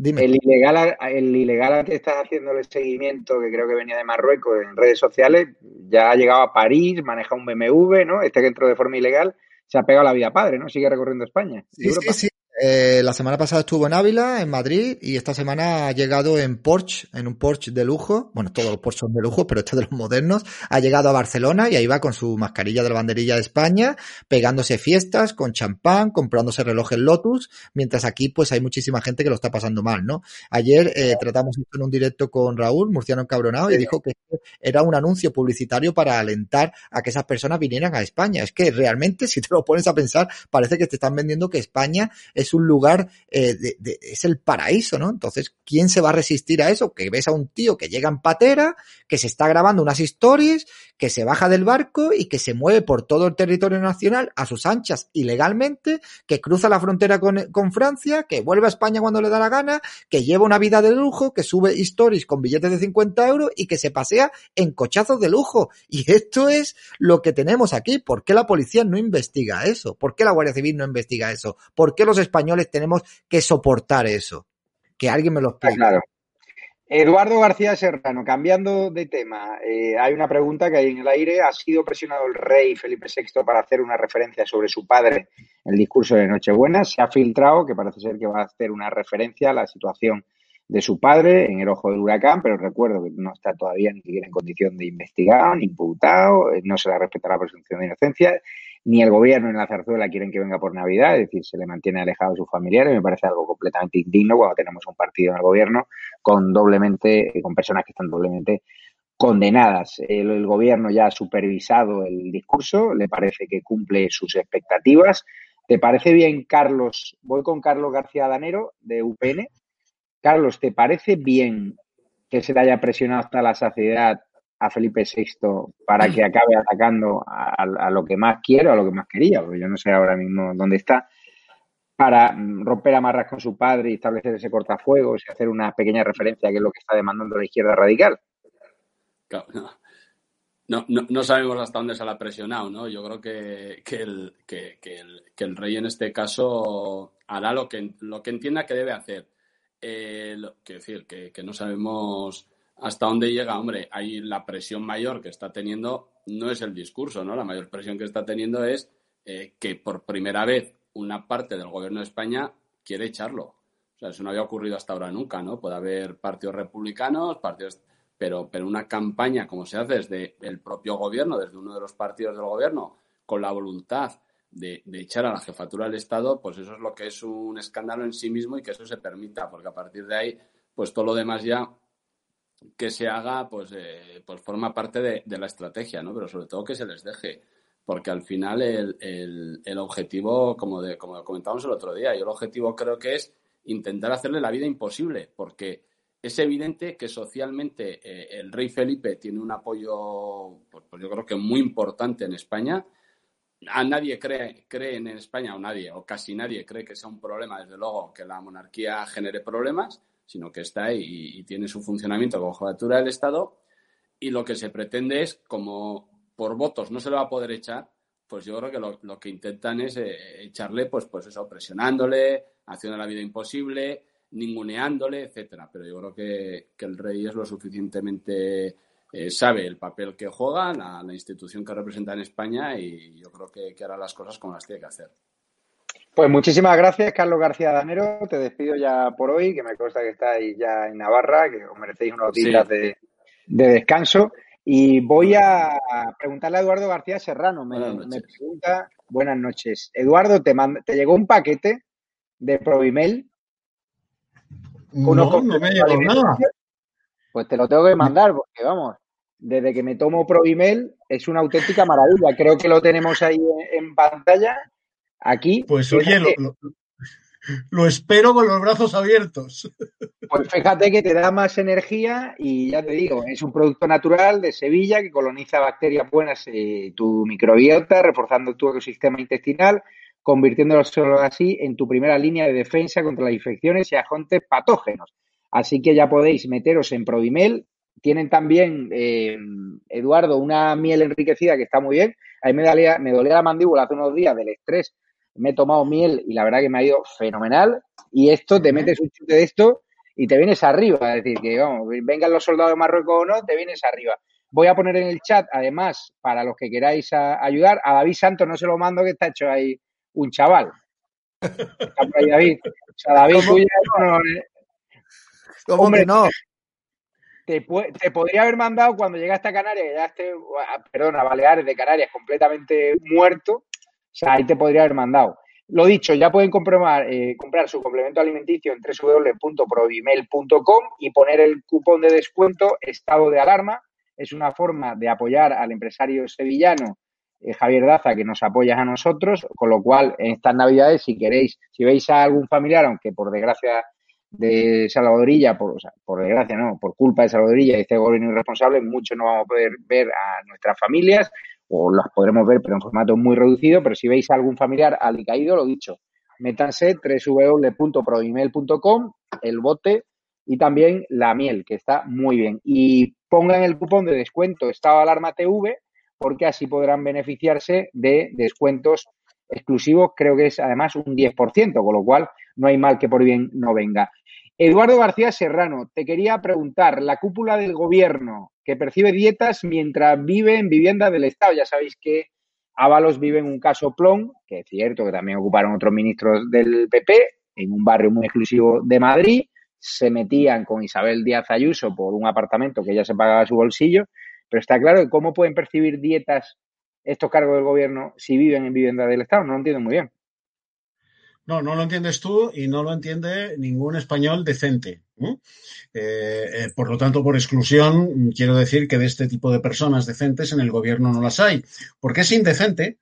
el ilegal, el ilegal al que estás haciéndole seguimiento, que creo que venía de Marruecos en redes sociales, ya ha llegado a París, maneja un BMW, ¿no? Este que entró de forma ilegal, se ha pegado la vida padre, ¿no? Sigue recorriendo España. Sí, sí, sí, eh, la semana pasada estuvo en Ávila, en Madrid, y esta semana ha llegado en Porsche, en un Porsche de lujo. Bueno, todos los Porsche son de lujo, pero este de los modernos. Ha llegado a Barcelona y ahí va con su mascarilla de la banderilla de España, pegándose fiestas con champán, comprándose relojes Lotus, mientras aquí pues hay muchísima gente que lo está pasando mal, ¿no? Ayer eh, tratamos esto en un directo con Raúl, Murciano Encabronado, y dijo que era un anuncio publicitario para alentar a que esas personas vinieran a España. Es que realmente, si te lo pones a pensar, parece que te están vendiendo que España es es un lugar, eh, es el paraíso, ¿no? Entonces, ¿quién se va a resistir a eso? Que ves a un tío que llega en patera, que se está grabando unas historias, que se baja del barco y que se mueve por todo el territorio nacional a sus anchas ilegalmente, que cruza la frontera con, con Francia, que vuelve a España cuando le da la gana, que lleva una vida de lujo, que sube stories con billetes de 50 euros y que se pasea en cochazos de lujo. Y esto es lo que tenemos aquí. ¿Por qué la policía no investiga eso? ¿Por qué la Guardia Civil no investiga eso? ¿Por qué los españoles tenemos que soportar eso. Que alguien me lo explique. Claro. Eduardo García Serrano, cambiando de tema, eh, hay una pregunta que hay en el aire. ¿Ha sido presionado el rey Felipe VI para hacer una referencia sobre su padre en el discurso de Nochebuena? Se ha filtrado que parece ser que va a hacer una referencia a la situación de su padre en el ojo del huracán, pero recuerdo que no está todavía ni siquiera en condición de investigado, ni imputado, eh, no se le respeta la presunción de inocencia ni el gobierno ni la zarzuela quieren que venga por Navidad, es decir, se le mantiene alejado de sus familiares. Me parece algo completamente indigno cuando tenemos un partido en el gobierno con doblemente, con personas que están doblemente condenadas. El, gobierno ya ha supervisado el discurso, le parece que cumple sus expectativas. ¿Te parece bien, Carlos? Voy con Carlos García Danero, de UPN. Carlos, ¿te parece bien que se le haya presionado hasta la saciedad a Felipe VI para que acabe atacando a, lo que más quiero, a lo que más quería, porque yo no sé ahora mismo dónde está, para romper amarras con su padre y establecer ese cortafuegos y hacer una pequeña referencia que es lo que está demandando la izquierda radical. no. No, sabemos hasta dónde se la ha presionado, ¿no? Yo creo que, el, que, el, rey en este caso hará lo que, lo que entienda que debe hacer. Eh, quiero decir, que, que no sabemos hasta dónde llega, hombre, ahí la presión mayor que está teniendo no es el discurso, ¿no? La mayor presión que está teniendo es eh, que por primera vez una parte del gobierno de España quiere echarlo. O sea, eso no había ocurrido hasta ahora nunca, ¿no? Puede haber partidos republicanos, partidos pero, pero una campaña como se hace desde el propio gobierno, desde uno de los partidos del gobierno, con la voluntad de, echar a la jefatura del Estado, pues eso es lo que es un escándalo en sí mismo y que eso se permita, porque a partir de ahí, pues todo lo demás ya que se haga, pues, eh, pues forma parte de, la estrategia, ¿no? Pero sobre todo que se les deje, porque al final el, el, objetivo, como, de, como comentábamos el otro día, y el objetivo creo que es intentar hacerle la vida imposible, porque es evidente que socialmente eh, el rey Felipe tiene un apoyo, pues, pues, yo creo que muy importante en España. A nadie cree, cree en España, o nadie, o casi nadie cree que sea un problema, desde luego, que la monarquía genere problemas, sino que está ahí y, tiene su funcionamiento como jefatura del Estado. Y lo que se pretende es, como por votos no se le va a poder echar, pues yo creo que lo, que intentan es eh, echarle, pues, pues eso, presionándole, haciendo la vida imposible, ninguneándole, etcétera. Pero yo creo que, el rey es lo suficientemente eh, sabe el papel que juega, la, institución que representa en España y yo creo que, hará las cosas como las tiene que hacer. Pues muchísimas gracias, Carlos García Danero. Te despido ya por hoy, que me consta que estáis ya en Navarra, que os merecéis unos días de, descanso. Y voy a preguntarle a Eduardo García Serrano. Me, pregunta, buenas noches. Eduardo, te, te llegó un paquete de Provimel no, no me ha nada. Pues te lo tengo que mandar, porque vamos, desde que me tomo ProEmail es una auténtica maravilla. Creo que lo tenemos ahí en, pantalla. Aquí. Pues oye, lo, espero con los brazos abiertos. Pues fíjate que te da más energía y ya te digo, es un producto natural de Sevilla que coloniza bacterias buenas en tu microbiota, reforzando tu ecosistema intestinal, convirtiéndolo solo así en tu primera línea de defensa contra las infecciones y agentes patógenos. Así que ya podéis meteros en Prodimel. Tienen también, eh, Eduardo, una miel enriquecida que está muy bien. A mí me dolía, me dolía la mandíbula hace unos días del estrés. Me he tomado miel y la verdad que me ha ido fenomenal. Y esto, te metes un chute de esto y te vienes arriba. Es decir, que vamos, vengan los soldados de Marruecos o no, te vienes arriba. Voy a poner en el chat, además, para los que queráis ayudar, a David Santos no se lo mando que está hecho ahí un chaval. David. O sea, David, no, Hombre, no. Te, podría haber mandado cuando llegaste a Canarias, ya esté, perdón, a Baleares de Canarias completamente muerto. O sea, ahí te podría haber mandado. Lo dicho, ya pueden comprobar, eh, comprar su complemento alimenticio en www.provimel.com y poner el cupón de descuento estado de alarma. Es una forma de apoyar al empresario sevillano eh, Javier Daza, que nos apoyas a nosotros, con lo cual en estas navidades, si queréis, si veis a algún familiar, aunque por desgracia de Salvadorilla, por, por desgracia no, por culpa de Salvadorilla y este gobierno irresponsable, muchos no vamos a poder ver a nuestras familias, o las podremos ver, pero en formato muy reducido, pero si veis a algún familiar alicaído, lo dicho, métanse www.proimel.com, el bote y también la miel, que está muy bien. Y pongan el cupón de descuento Estado Alarma TV porque así podrán beneficiarse de descuentos exclusivos, creo que es además un 10%, con lo cual no hay mal que por bien no venga. Eduardo García Serrano, te quería preguntar, la cúpula del gobierno que percibe dietas mientras vive en vivienda del Estado, ya sabéis que Ábalos vive en un caso plon, que es cierto que también ocuparon otros ministros del PP, en un barrio muy exclusivo de Madrid, se metían con Isabel Díaz Ayuso por un apartamento que ella se pagaba a su bolsillo, pero está claro que cómo pueden percibir dietas estos cargos del gobierno si viven en vivienda del Estado. No lo entiendo muy bien. No, no lo entiendes tú y no lo entiende ningún español decente. Eh, eh, por lo tanto, por exclusión, quiero decir que de este tipo de personas decentes en el gobierno no las hay. Porque es indecente,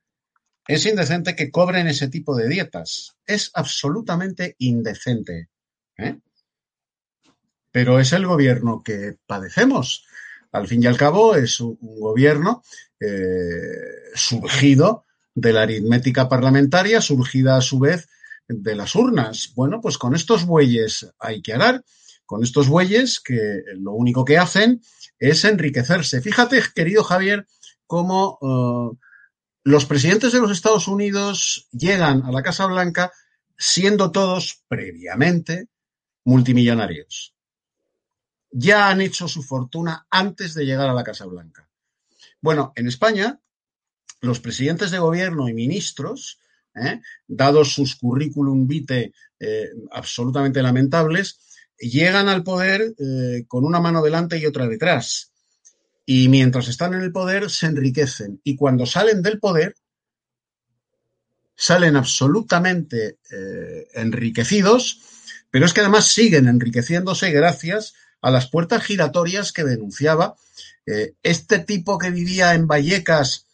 es indecente que cobren ese tipo de dietas. Es absolutamente indecente. ¿eh? Pero es el gobierno que padecemos. Al fin y al cabo, es un, gobierno surgido de la aritmética parlamentaria, surgida a su vez de las urnas. Bueno, pues con estos bueyes hay que hablar, con estos bueyes que lo único que hacen es enriquecerse. Fíjate, querido Javier, cómo eh, los presidentes de los Estados Unidos llegan a la Casa Blanca siendo todos previamente multimillonarios ya han hecho su fortuna antes de llegar a la Casa Blanca. Bueno, en España, los presidentes de gobierno y ministros, ¿eh? dados sus currículum vitae eh, absolutamente lamentables, llegan al poder eh, con una mano delante y otra detrás. Y mientras están en el poder se enriquecen. Y cuando salen del poder, salen absolutamente eh, enriquecidos, pero es que además siguen enriqueciéndose gracias a las puertas giratorias que denunciaba este tipo que vivía en Vallecas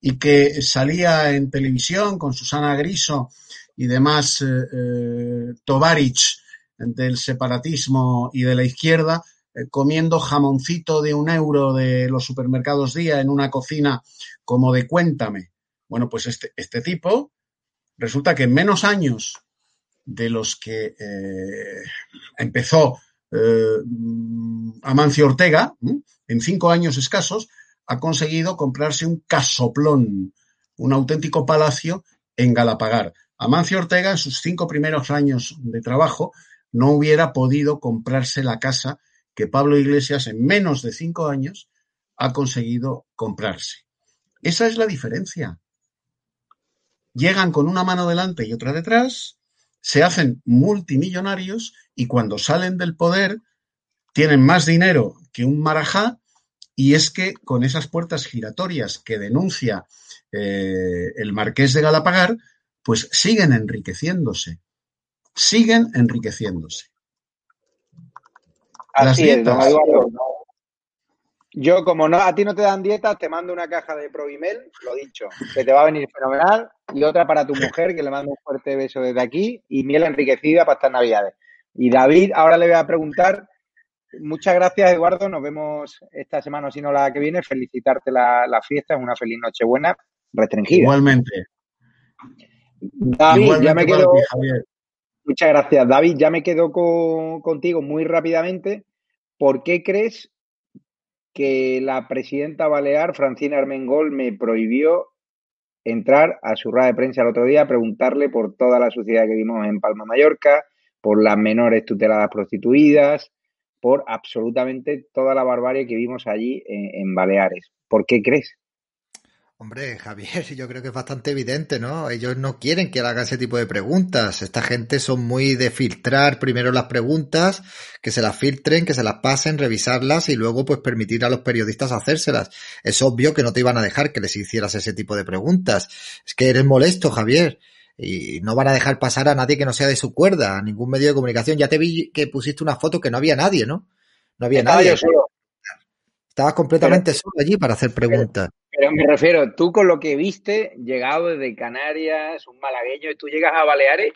y que salía en televisión con Susana Griso y demás eh, Tovarich del separatismo y de la izquierda, comiendo jamoncito de un euro de los supermercados día en una cocina como de cuéntame. Bueno, pues este, este tipo resulta que en menos años de los que eh, empezó eh, Amancio Ortega, en cinco años escasos, ha conseguido comprarse un casoplón, un auténtico palacio en Galapagar. Amancio Ortega, en sus cinco primeros años de trabajo, no hubiera podido comprarse la casa que Pablo Iglesias en menos de cinco años ha conseguido comprarse. Esa es la diferencia llegan con una mano delante y otra detrás, se hacen multimillonarios y cuando salen del poder tienen más dinero que un marajá y es que con esas puertas giratorias que denuncia eh, el marqués de Galapagar, pues siguen enriqueciéndose, siguen enriqueciéndose. Así es, yo, como no, a ti no te dan dietas, te mando una caja de Provimel, lo dicho, que te va a venir fenomenal, y otra para tu mujer, que le mando un fuerte beso desde aquí, y miel enriquecida para estas navidades. Y David, ahora le voy a preguntar, muchas gracias Eduardo, nos vemos esta semana, si no la que viene, felicitarte la, la fiesta, una feliz Nochebuena restringida. Igualmente. David, ya me quedo... muchas gracias, David, ya me quedo contigo muy rápidamente. ¿Por qué crees que la presidenta balear, Francina Armengol, me prohibió entrar a su rueda de prensa el otro día a preguntarle por toda la suciedad que vimos en Palma Mallorca, por las menores tuteladas prostituidas, por absolutamente toda la barbarie que vimos allí en, Baleares. ¿Por qué crees? Hombre, Javier, yo creo que es bastante evidente, ¿no? Ellos no quieren que le haga ese tipo de preguntas. Esta gente son muy de filtrar primero las preguntas, que se las filtren, que se las pasen, revisarlas y luego pues permitir a los periodistas hacérselas. Es obvio que no te iban a dejar que les hicieras ese tipo de preguntas. Es que eres molesto, Javier. Y no van a dejar pasar a nadie que no sea de su cuerda, a ningún medio de comunicación. Ya te vi que pusiste una foto que no había nadie, ¿no? No había nadie. Estabas completamente solo allí para hacer preguntas. Pero me refiero, tú con lo que viste, llegado desde Canarias, un malagueño, y tú llegas a Baleares,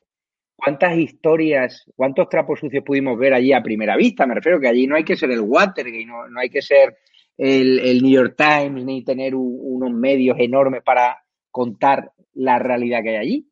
¿cuántas historias, cuántos trapos sucios pudimos ver allí a primera vista? Me refiero que allí no hay que ser el Watergate, no, no hay que ser el, New York Times, ni tener unos medios enormes para contar la realidad que hay allí.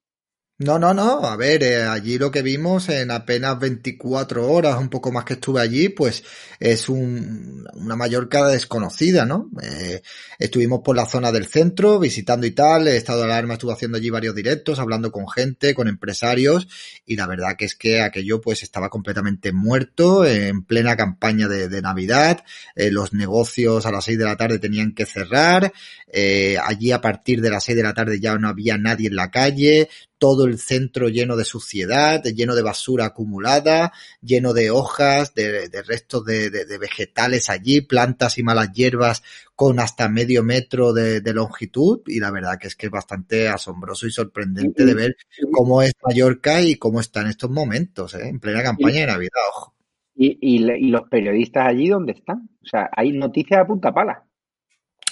No, no, no. A ver, eh, allí lo que vimos en apenas 24 horas, un poco más que estuve allí, pues es un, una Mallorca desconocida, ¿no? Eh, estuvimos por la zona del centro visitando y tal. El estado de alarma estuvo haciendo allí varios directos, hablando con gente, con empresarios y la verdad que es que aquello pues estaba completamente muerto en plena campaña de, de Navidad. Eh, los negocios a las 6 de la tarde tenían que cerrar. Eh, allí a partir de las 6 de la tarde ya no había nadie en la calle todo el centro lleno de suciedad, lleno de basura acumulada, lleno de hojas, de, restos de, vegetales allí, plantas y malas hierbas con hasta medio metro de, longitud y la verdad que es que es bastante asombroso y sorprendente de ver cómo es Mallorca y cómo está en estos momentos, ¿eh? en plena campaña de Navidad, ojo. ¿Y, y, los periodistas allí dónde están? O sea, hay noticias a punta pala.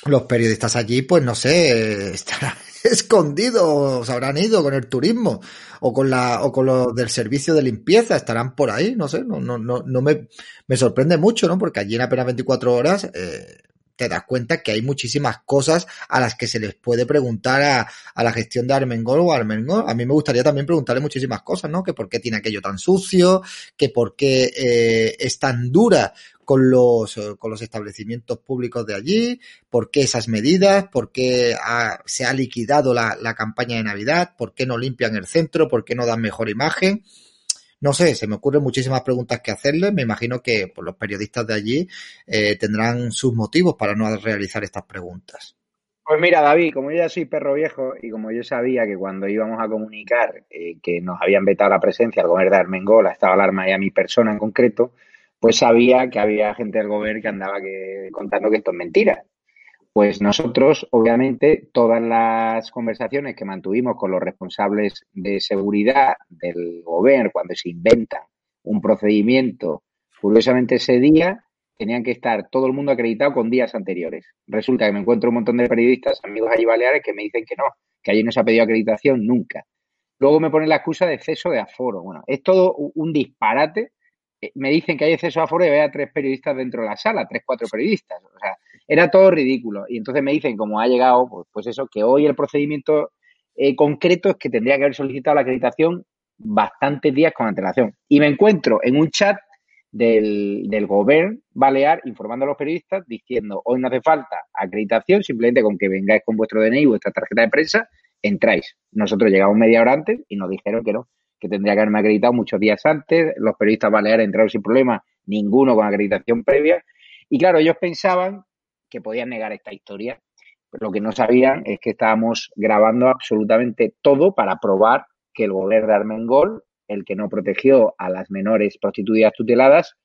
Los periodistas allí, pues no sé, estarán escondidos, habrán ido con el turismo o con la o con los del servicio de limpieza, estarán por ahí, no sé, no no no, no me, me sorprende mucho, ¿no? Porque allí en apenas 24 horas eh, te das cuenta que hay muchísimas cosas a las que se les puede preguntar a, a la gestión de Armengol o Armengol. A mí me gustaría también preguntarle muchísimas cosas, ¿no? Que por qué tiene aquello tan sucio, que por qué eh, es tan dura con los, eh, con los establecimientos públicos de allí, por qué esas medidas, por qué se ha liquidado la, la campaña de Navidad, por qué no limpian el centro, por qué no dan mejor imagen. No sé, se me ocurren muchísimas preguntas que hacerles. Me imagino que los periodistas de allí eh, tendrán sus motivos para no realizar estas preguntas. Pues mira, David, como yo ya soy perro viejo y como yo sabía que cuando íbamos a comunicar eh, que nos habían vetado la presencia al gobierno de Armengol, a estado alarma y a mi persona en concreto, pues sabía que había gente del gobierno que andaba que, contando que esto es mentira. Pues nosotros, obviamente, todas las conversaciones que mantuvimos con los responsables de seguridad del gobierno cuando se inventa un procedimiento, curiosamente ese día tenían que estar todo el mundo acreditado con días anteriores. Resulta que me encuentro un montón de periodistas, amigos allí baleares, que me dicen que no, que allí no se ha pedido acreditación nunca. Luego me ponen la excusa de exceso de aforo. Bueno, es todo un disparate. Eh, me dicen que hay exceso de aforo y vea tres periodistas dentro de la sala, tres, cuatro periodistas. O sea, era todo ridículo. Y entonces me dicen, como ha llegado, pues, pues eso, que hoy el procedimiento eh, concreto es que tendría que haber solicitado la acreditación bastantes días con antelación. Y me encuentro en un chat del, del gobierno balear informando a los periodistas diciendo hoy no hace falta acreditación, simplemente con que vengáis con vuestro DNI y vuestra tarjeta de prensa, entráis. Nosotros llegamos media hora antes y nos dijeron que no, que tendría que haberme acreditado muchos días antes, los periodistas baleares entraron sin problema, ninguno con acreditación previa. Y claro, ellos pensaban que podían negar esta historia. Pero lo que no sabían es que estábamos grabando absolutamente todo para probar que el gobierno de Armengol, el que no protegió a las menores prostituidas tuteladas,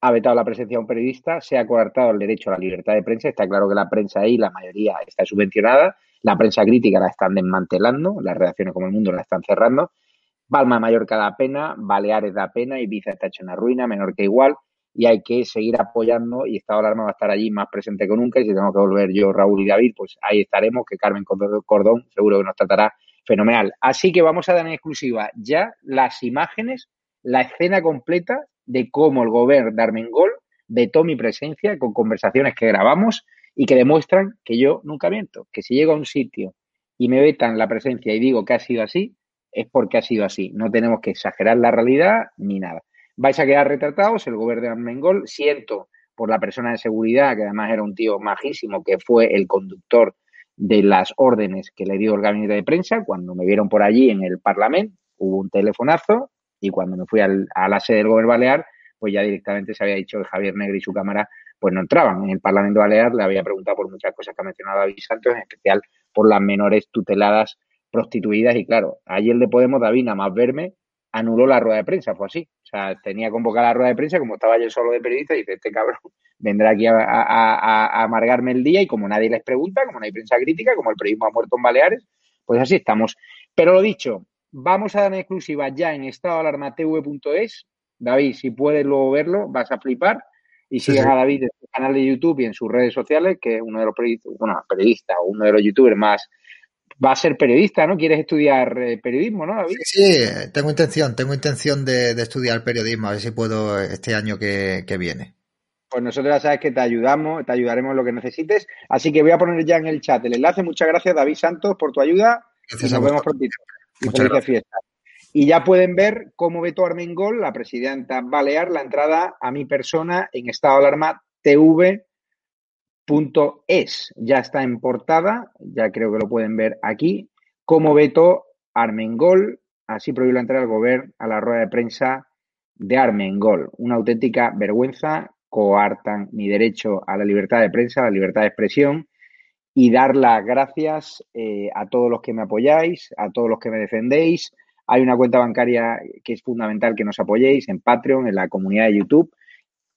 ha vetado la presencia de un periodista, se ha coartado el derecho a la libertad de prensa. Está claro que la prensa ahí, la mayoría, está subvencionada. La prensa crítica la están desmantelando, las redacciones como el mundo la están cerrando. Palma Mallorca da pena, Baleares da pena, Ibiza está hecho una ruina, menor que igual y hay que seguir apoyando y Estado de Alarma va a estar allí más presente que nunca y si tengo que volver yo, Raúl y David, pues ahí estaremos, que Carmen Cordón seguro que nos tratará fenomenal. Así que vamos a dar en exclusiva ya las imágenes, la escena completa de cómo el gobierno de Armengol vetó mi presencia con conversaciones que grabamos y que demuestran que yo nunca miento, que si llego a un sitio y me vetan la presencia y digo que ha sido así, es porque ha sido así. No tenemos que exagerar la realidad ni nada vais a quedar retratados, el gobierno de siento por la persona de seguridad, que además era un tío majísimo, que fue el conductor de las órdenes que le dio el gabinete de prensa, cuando me vieron por allí en el Parlamento, hubo un telefonazo y cuando me fui al, a la sede del gobierno balear, pues ya directamente se había dicho que Javier Negri y su cámara pues no entraban. En el Parlamento Balear le había preguntado por muchas cosas que ha mencionado David Santos, en especial por las menores tuteladas prostituidas y claro, ayer de Podemos, David, nada más verme, anuló la rueda de prensa, fue así. O sea, tenía convocada la rueda de prensa, como estaba yo solo de periodista, y dice, este cabrón vendrá aquí a, amargarme el día y como nadie les pregunta, como no hay prensa crítica, como el periodismo ha muerto en Baleares, pues así estamos. Pero lo dicho, vamos a dar en exclusiva ya en estadoalarmatv.es. David, si puedes luego verlo, vas a flipar. Y sigue a David en su canal de YouTube y en sus redes sociales, que es uno de los periodistas, bueno, periodista o uno de los youtubers más va a ser periodista, ¿no? ¿Quieres estudiar eh, periodismo, no, David? Sí, sí, tengo intención, tengo intención de, estudiar periodismo, a ver si puedo este año que, viene. Pues nosotros ya sabes que te ayudamos, te ayudaremos en lo que necesites. Así que voy a poner ya en el chat el enlace. Muchas gracias, David Santos, por tu ayuda. Gracias y nos vemos prontito. Muchas gracias. Y ya pueden ver cómo Beto Armengol, la presidenta Balear, la entrada a mi persona en estado de alarma TV Punto es, ya está en portada, ya creo que lo pueden ver aquí, como veto Armengol, así prohibió la entrada del gobierno a la rueda de prensa de Armengol. Una auténtica vergüenza, coartan mi derecho a la libertad de prensa, a la libertad de expresión y dar las gracias eh, a todos los que me apoyáis, a todos los que me defendéis. Hay una cuenta bancaria que es fundamental que nos apoyéis en Patreon, en la comunidad de YouTube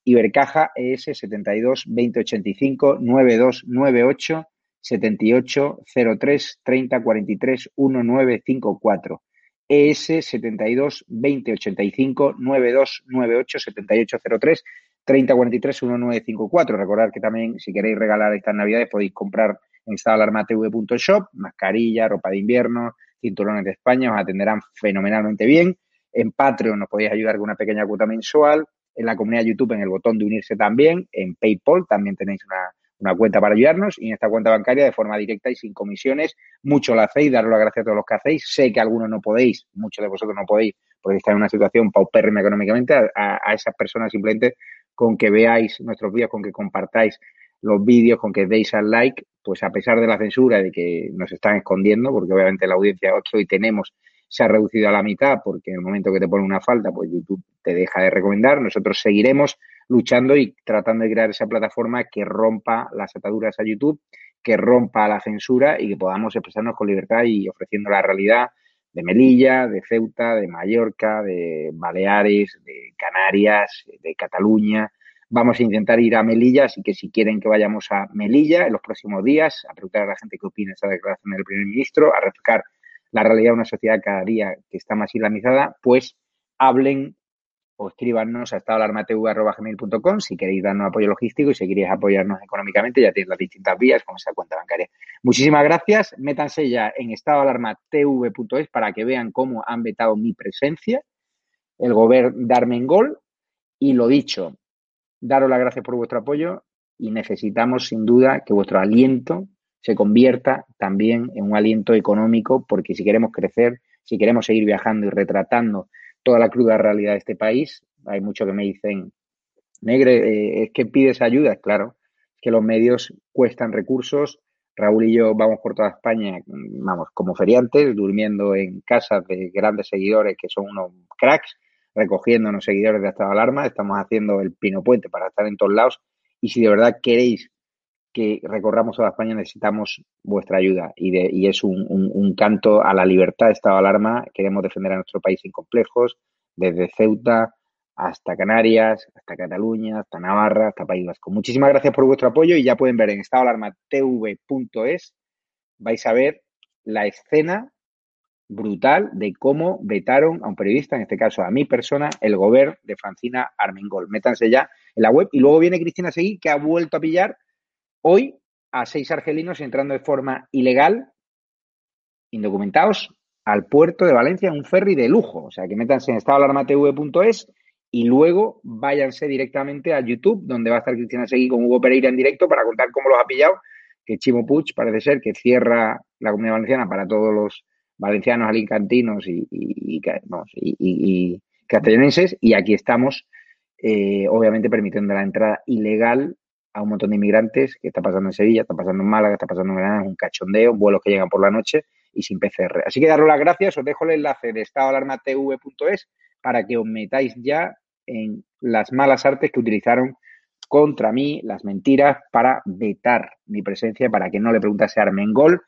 Ibercaja ES 72 2085 9298 78 03 30 43 1954 ES 72 2085 9298 78 03 30 43 1954 recordad que también si queréis regalar estas navidades podéis comprar en estadalarmatv.shop mascarilla, ropa de invierno, cinturones de España, os atenderán fenomenalmente bien. En Patreon nos podéis ayudar con una pequeña cuota mensual en la comunidad de YouTube en el botón de unirse también, en PayPal también tenéis una, cuenta para ayudarnos y en esta cuenta bancaria de forma directa y sin comisiones. Mucho lo hacéis, daros las gracias a todos los que hacéis. Sé que algunos no podéis, muchos de vosotros no podéis porque estáis en una situación paupérrima económicamente. A, a, esas personas simplemente con que veáis nuestros vídeos, con que compartáis los vídeos, con que deis al like, pues a pesar de la censura de que nos están escondiendo, porque obviamente la audiencia hoy tenemos se ha reducido a la mitad porque en el momento que te pone una falta, pues YouTube te deja de recomendar. Nosotros seguiremos luchando y tratando de crear esa plataforma que rompa las ataduras a YouTube, que rompa la censura y que podamos expresarnos con libertad y ofreciendo la realidad de Melilla, de Ceuta, de Mallorca, de Baleares, de Canarias, de Cataluña. Vamos a intentar ir a Melilla, así que si quieren que vayamos a Melilla en los próximos días, a preguntar a la gente qué opina de esa declaración del primer ministro, a reflejar la realidad de una sociedad cada día que está más islamizada, pues hablen o escríbanos a estadoalarmatv.com si queréis darnos apoyo logístico y si queréis apoyarnos económicamente, ya tenéis las distintas vías con esa cuenta bancaria. Muchísimas gracias. Métanse ya en estadoalarmatv.es para que vean cómo han vetado mi presencia, el gobierno de Armengol. Y lo dicho, daros las gracias por vuestro apoyo y necesitamos sin duda que vuestro aliento se convierta también en un aliento económico, porque si queremos crecer, si queremos seguir viajando y retratando toda la cruda realidad de este país. Hay muchos que me dicen, Negre, eh, es que pides ayuda. Claro, es que los medios cuestan recursos. Raúl y yo vamos por toda España, vamos, como feriantes, durmiendo en casas de grandes seguidores que son unos cracks, recogiendo unos seguidores de estado de alarma. Estamos haciendo el pino puente para estar en todos lados. Y si de verdad queréis que recorramos toda España necesitamos vuestra ayuda y, de, y es un, un, canto a la libertad, estado de alarma. Queremos defender a nuestro país sin complejos, desde Ceuta hasta Canarias, hasta Cataluña, hasta Navarra, hasta País Vasco. Muchísimas gracias por vuestro apoyo y ya pueden ver en estadoalarmatv.es, vais a ver la escena brutal de cómo vetaron a un periodista, en este caso a mi persona, el gobierno de Francina Armengol. Métanse ya en la web y luego viene Cristina Seguí, que ha vuelto a pillar hoy a seis argelinos entrando de forma ilegal, indocumentados, al puerto de Valencia en un ferry de lujo. O sea, que métanse en estadoalarmatv.es y luego váyanse directamente a YouTube, donde va a estar Cristina Seguí con Hugo Pereira en directo para contar cómo los ha pillado, que Chimo Puig parece ser que cierra la comunidad valenciana para todos los valencianos alicantinos y, y, y, castellonenses, y aquí estamos, eh, obviamente, permitiendo la entrada ilegal a un montón de inmigrantes que está pasando en Sevilla, está pasando en Málaga, está pasando en Granada, un cachondeo, vuelos que llegan por la noche y sin PCR. Así que daros las gracias, os dejo el enlace de estadoalarmatv.es para que os metáis ya en las malas artes que utilizaron contra mí, las mentiras, para vetar mi presencia, para que no le preguntase a Armengol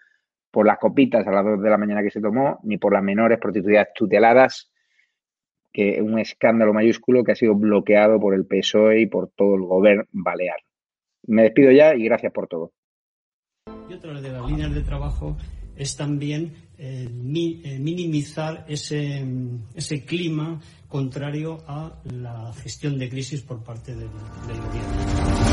por las copitas a las 2 de la mañana que se tomó, ni por las menores prostituidas tuteladas, que un escándalo mayúsculo que ha sido bloqueado por el PSOE y por todo el gobierno balear. Me despido ya y gracias por todo. Y otra de las líneas de trabajo es también eh, eh, minimizar ese, ese clima contrario a la gestión de crisis por parte del gobierno.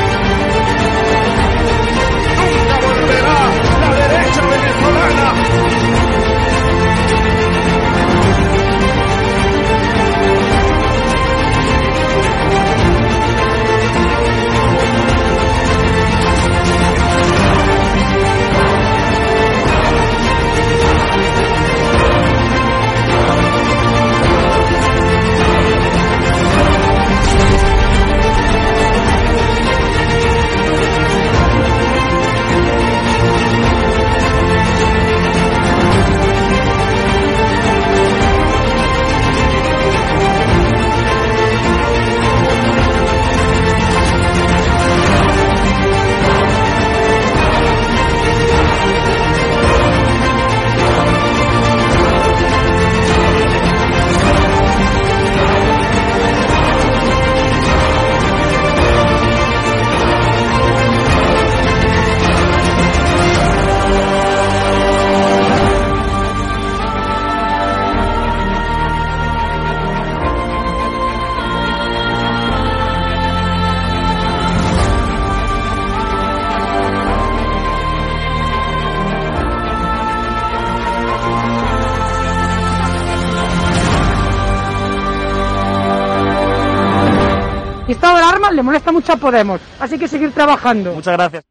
Estado de alarma le molesta mucho a Podemos. Así que seguir trabajando. Muchas gracias.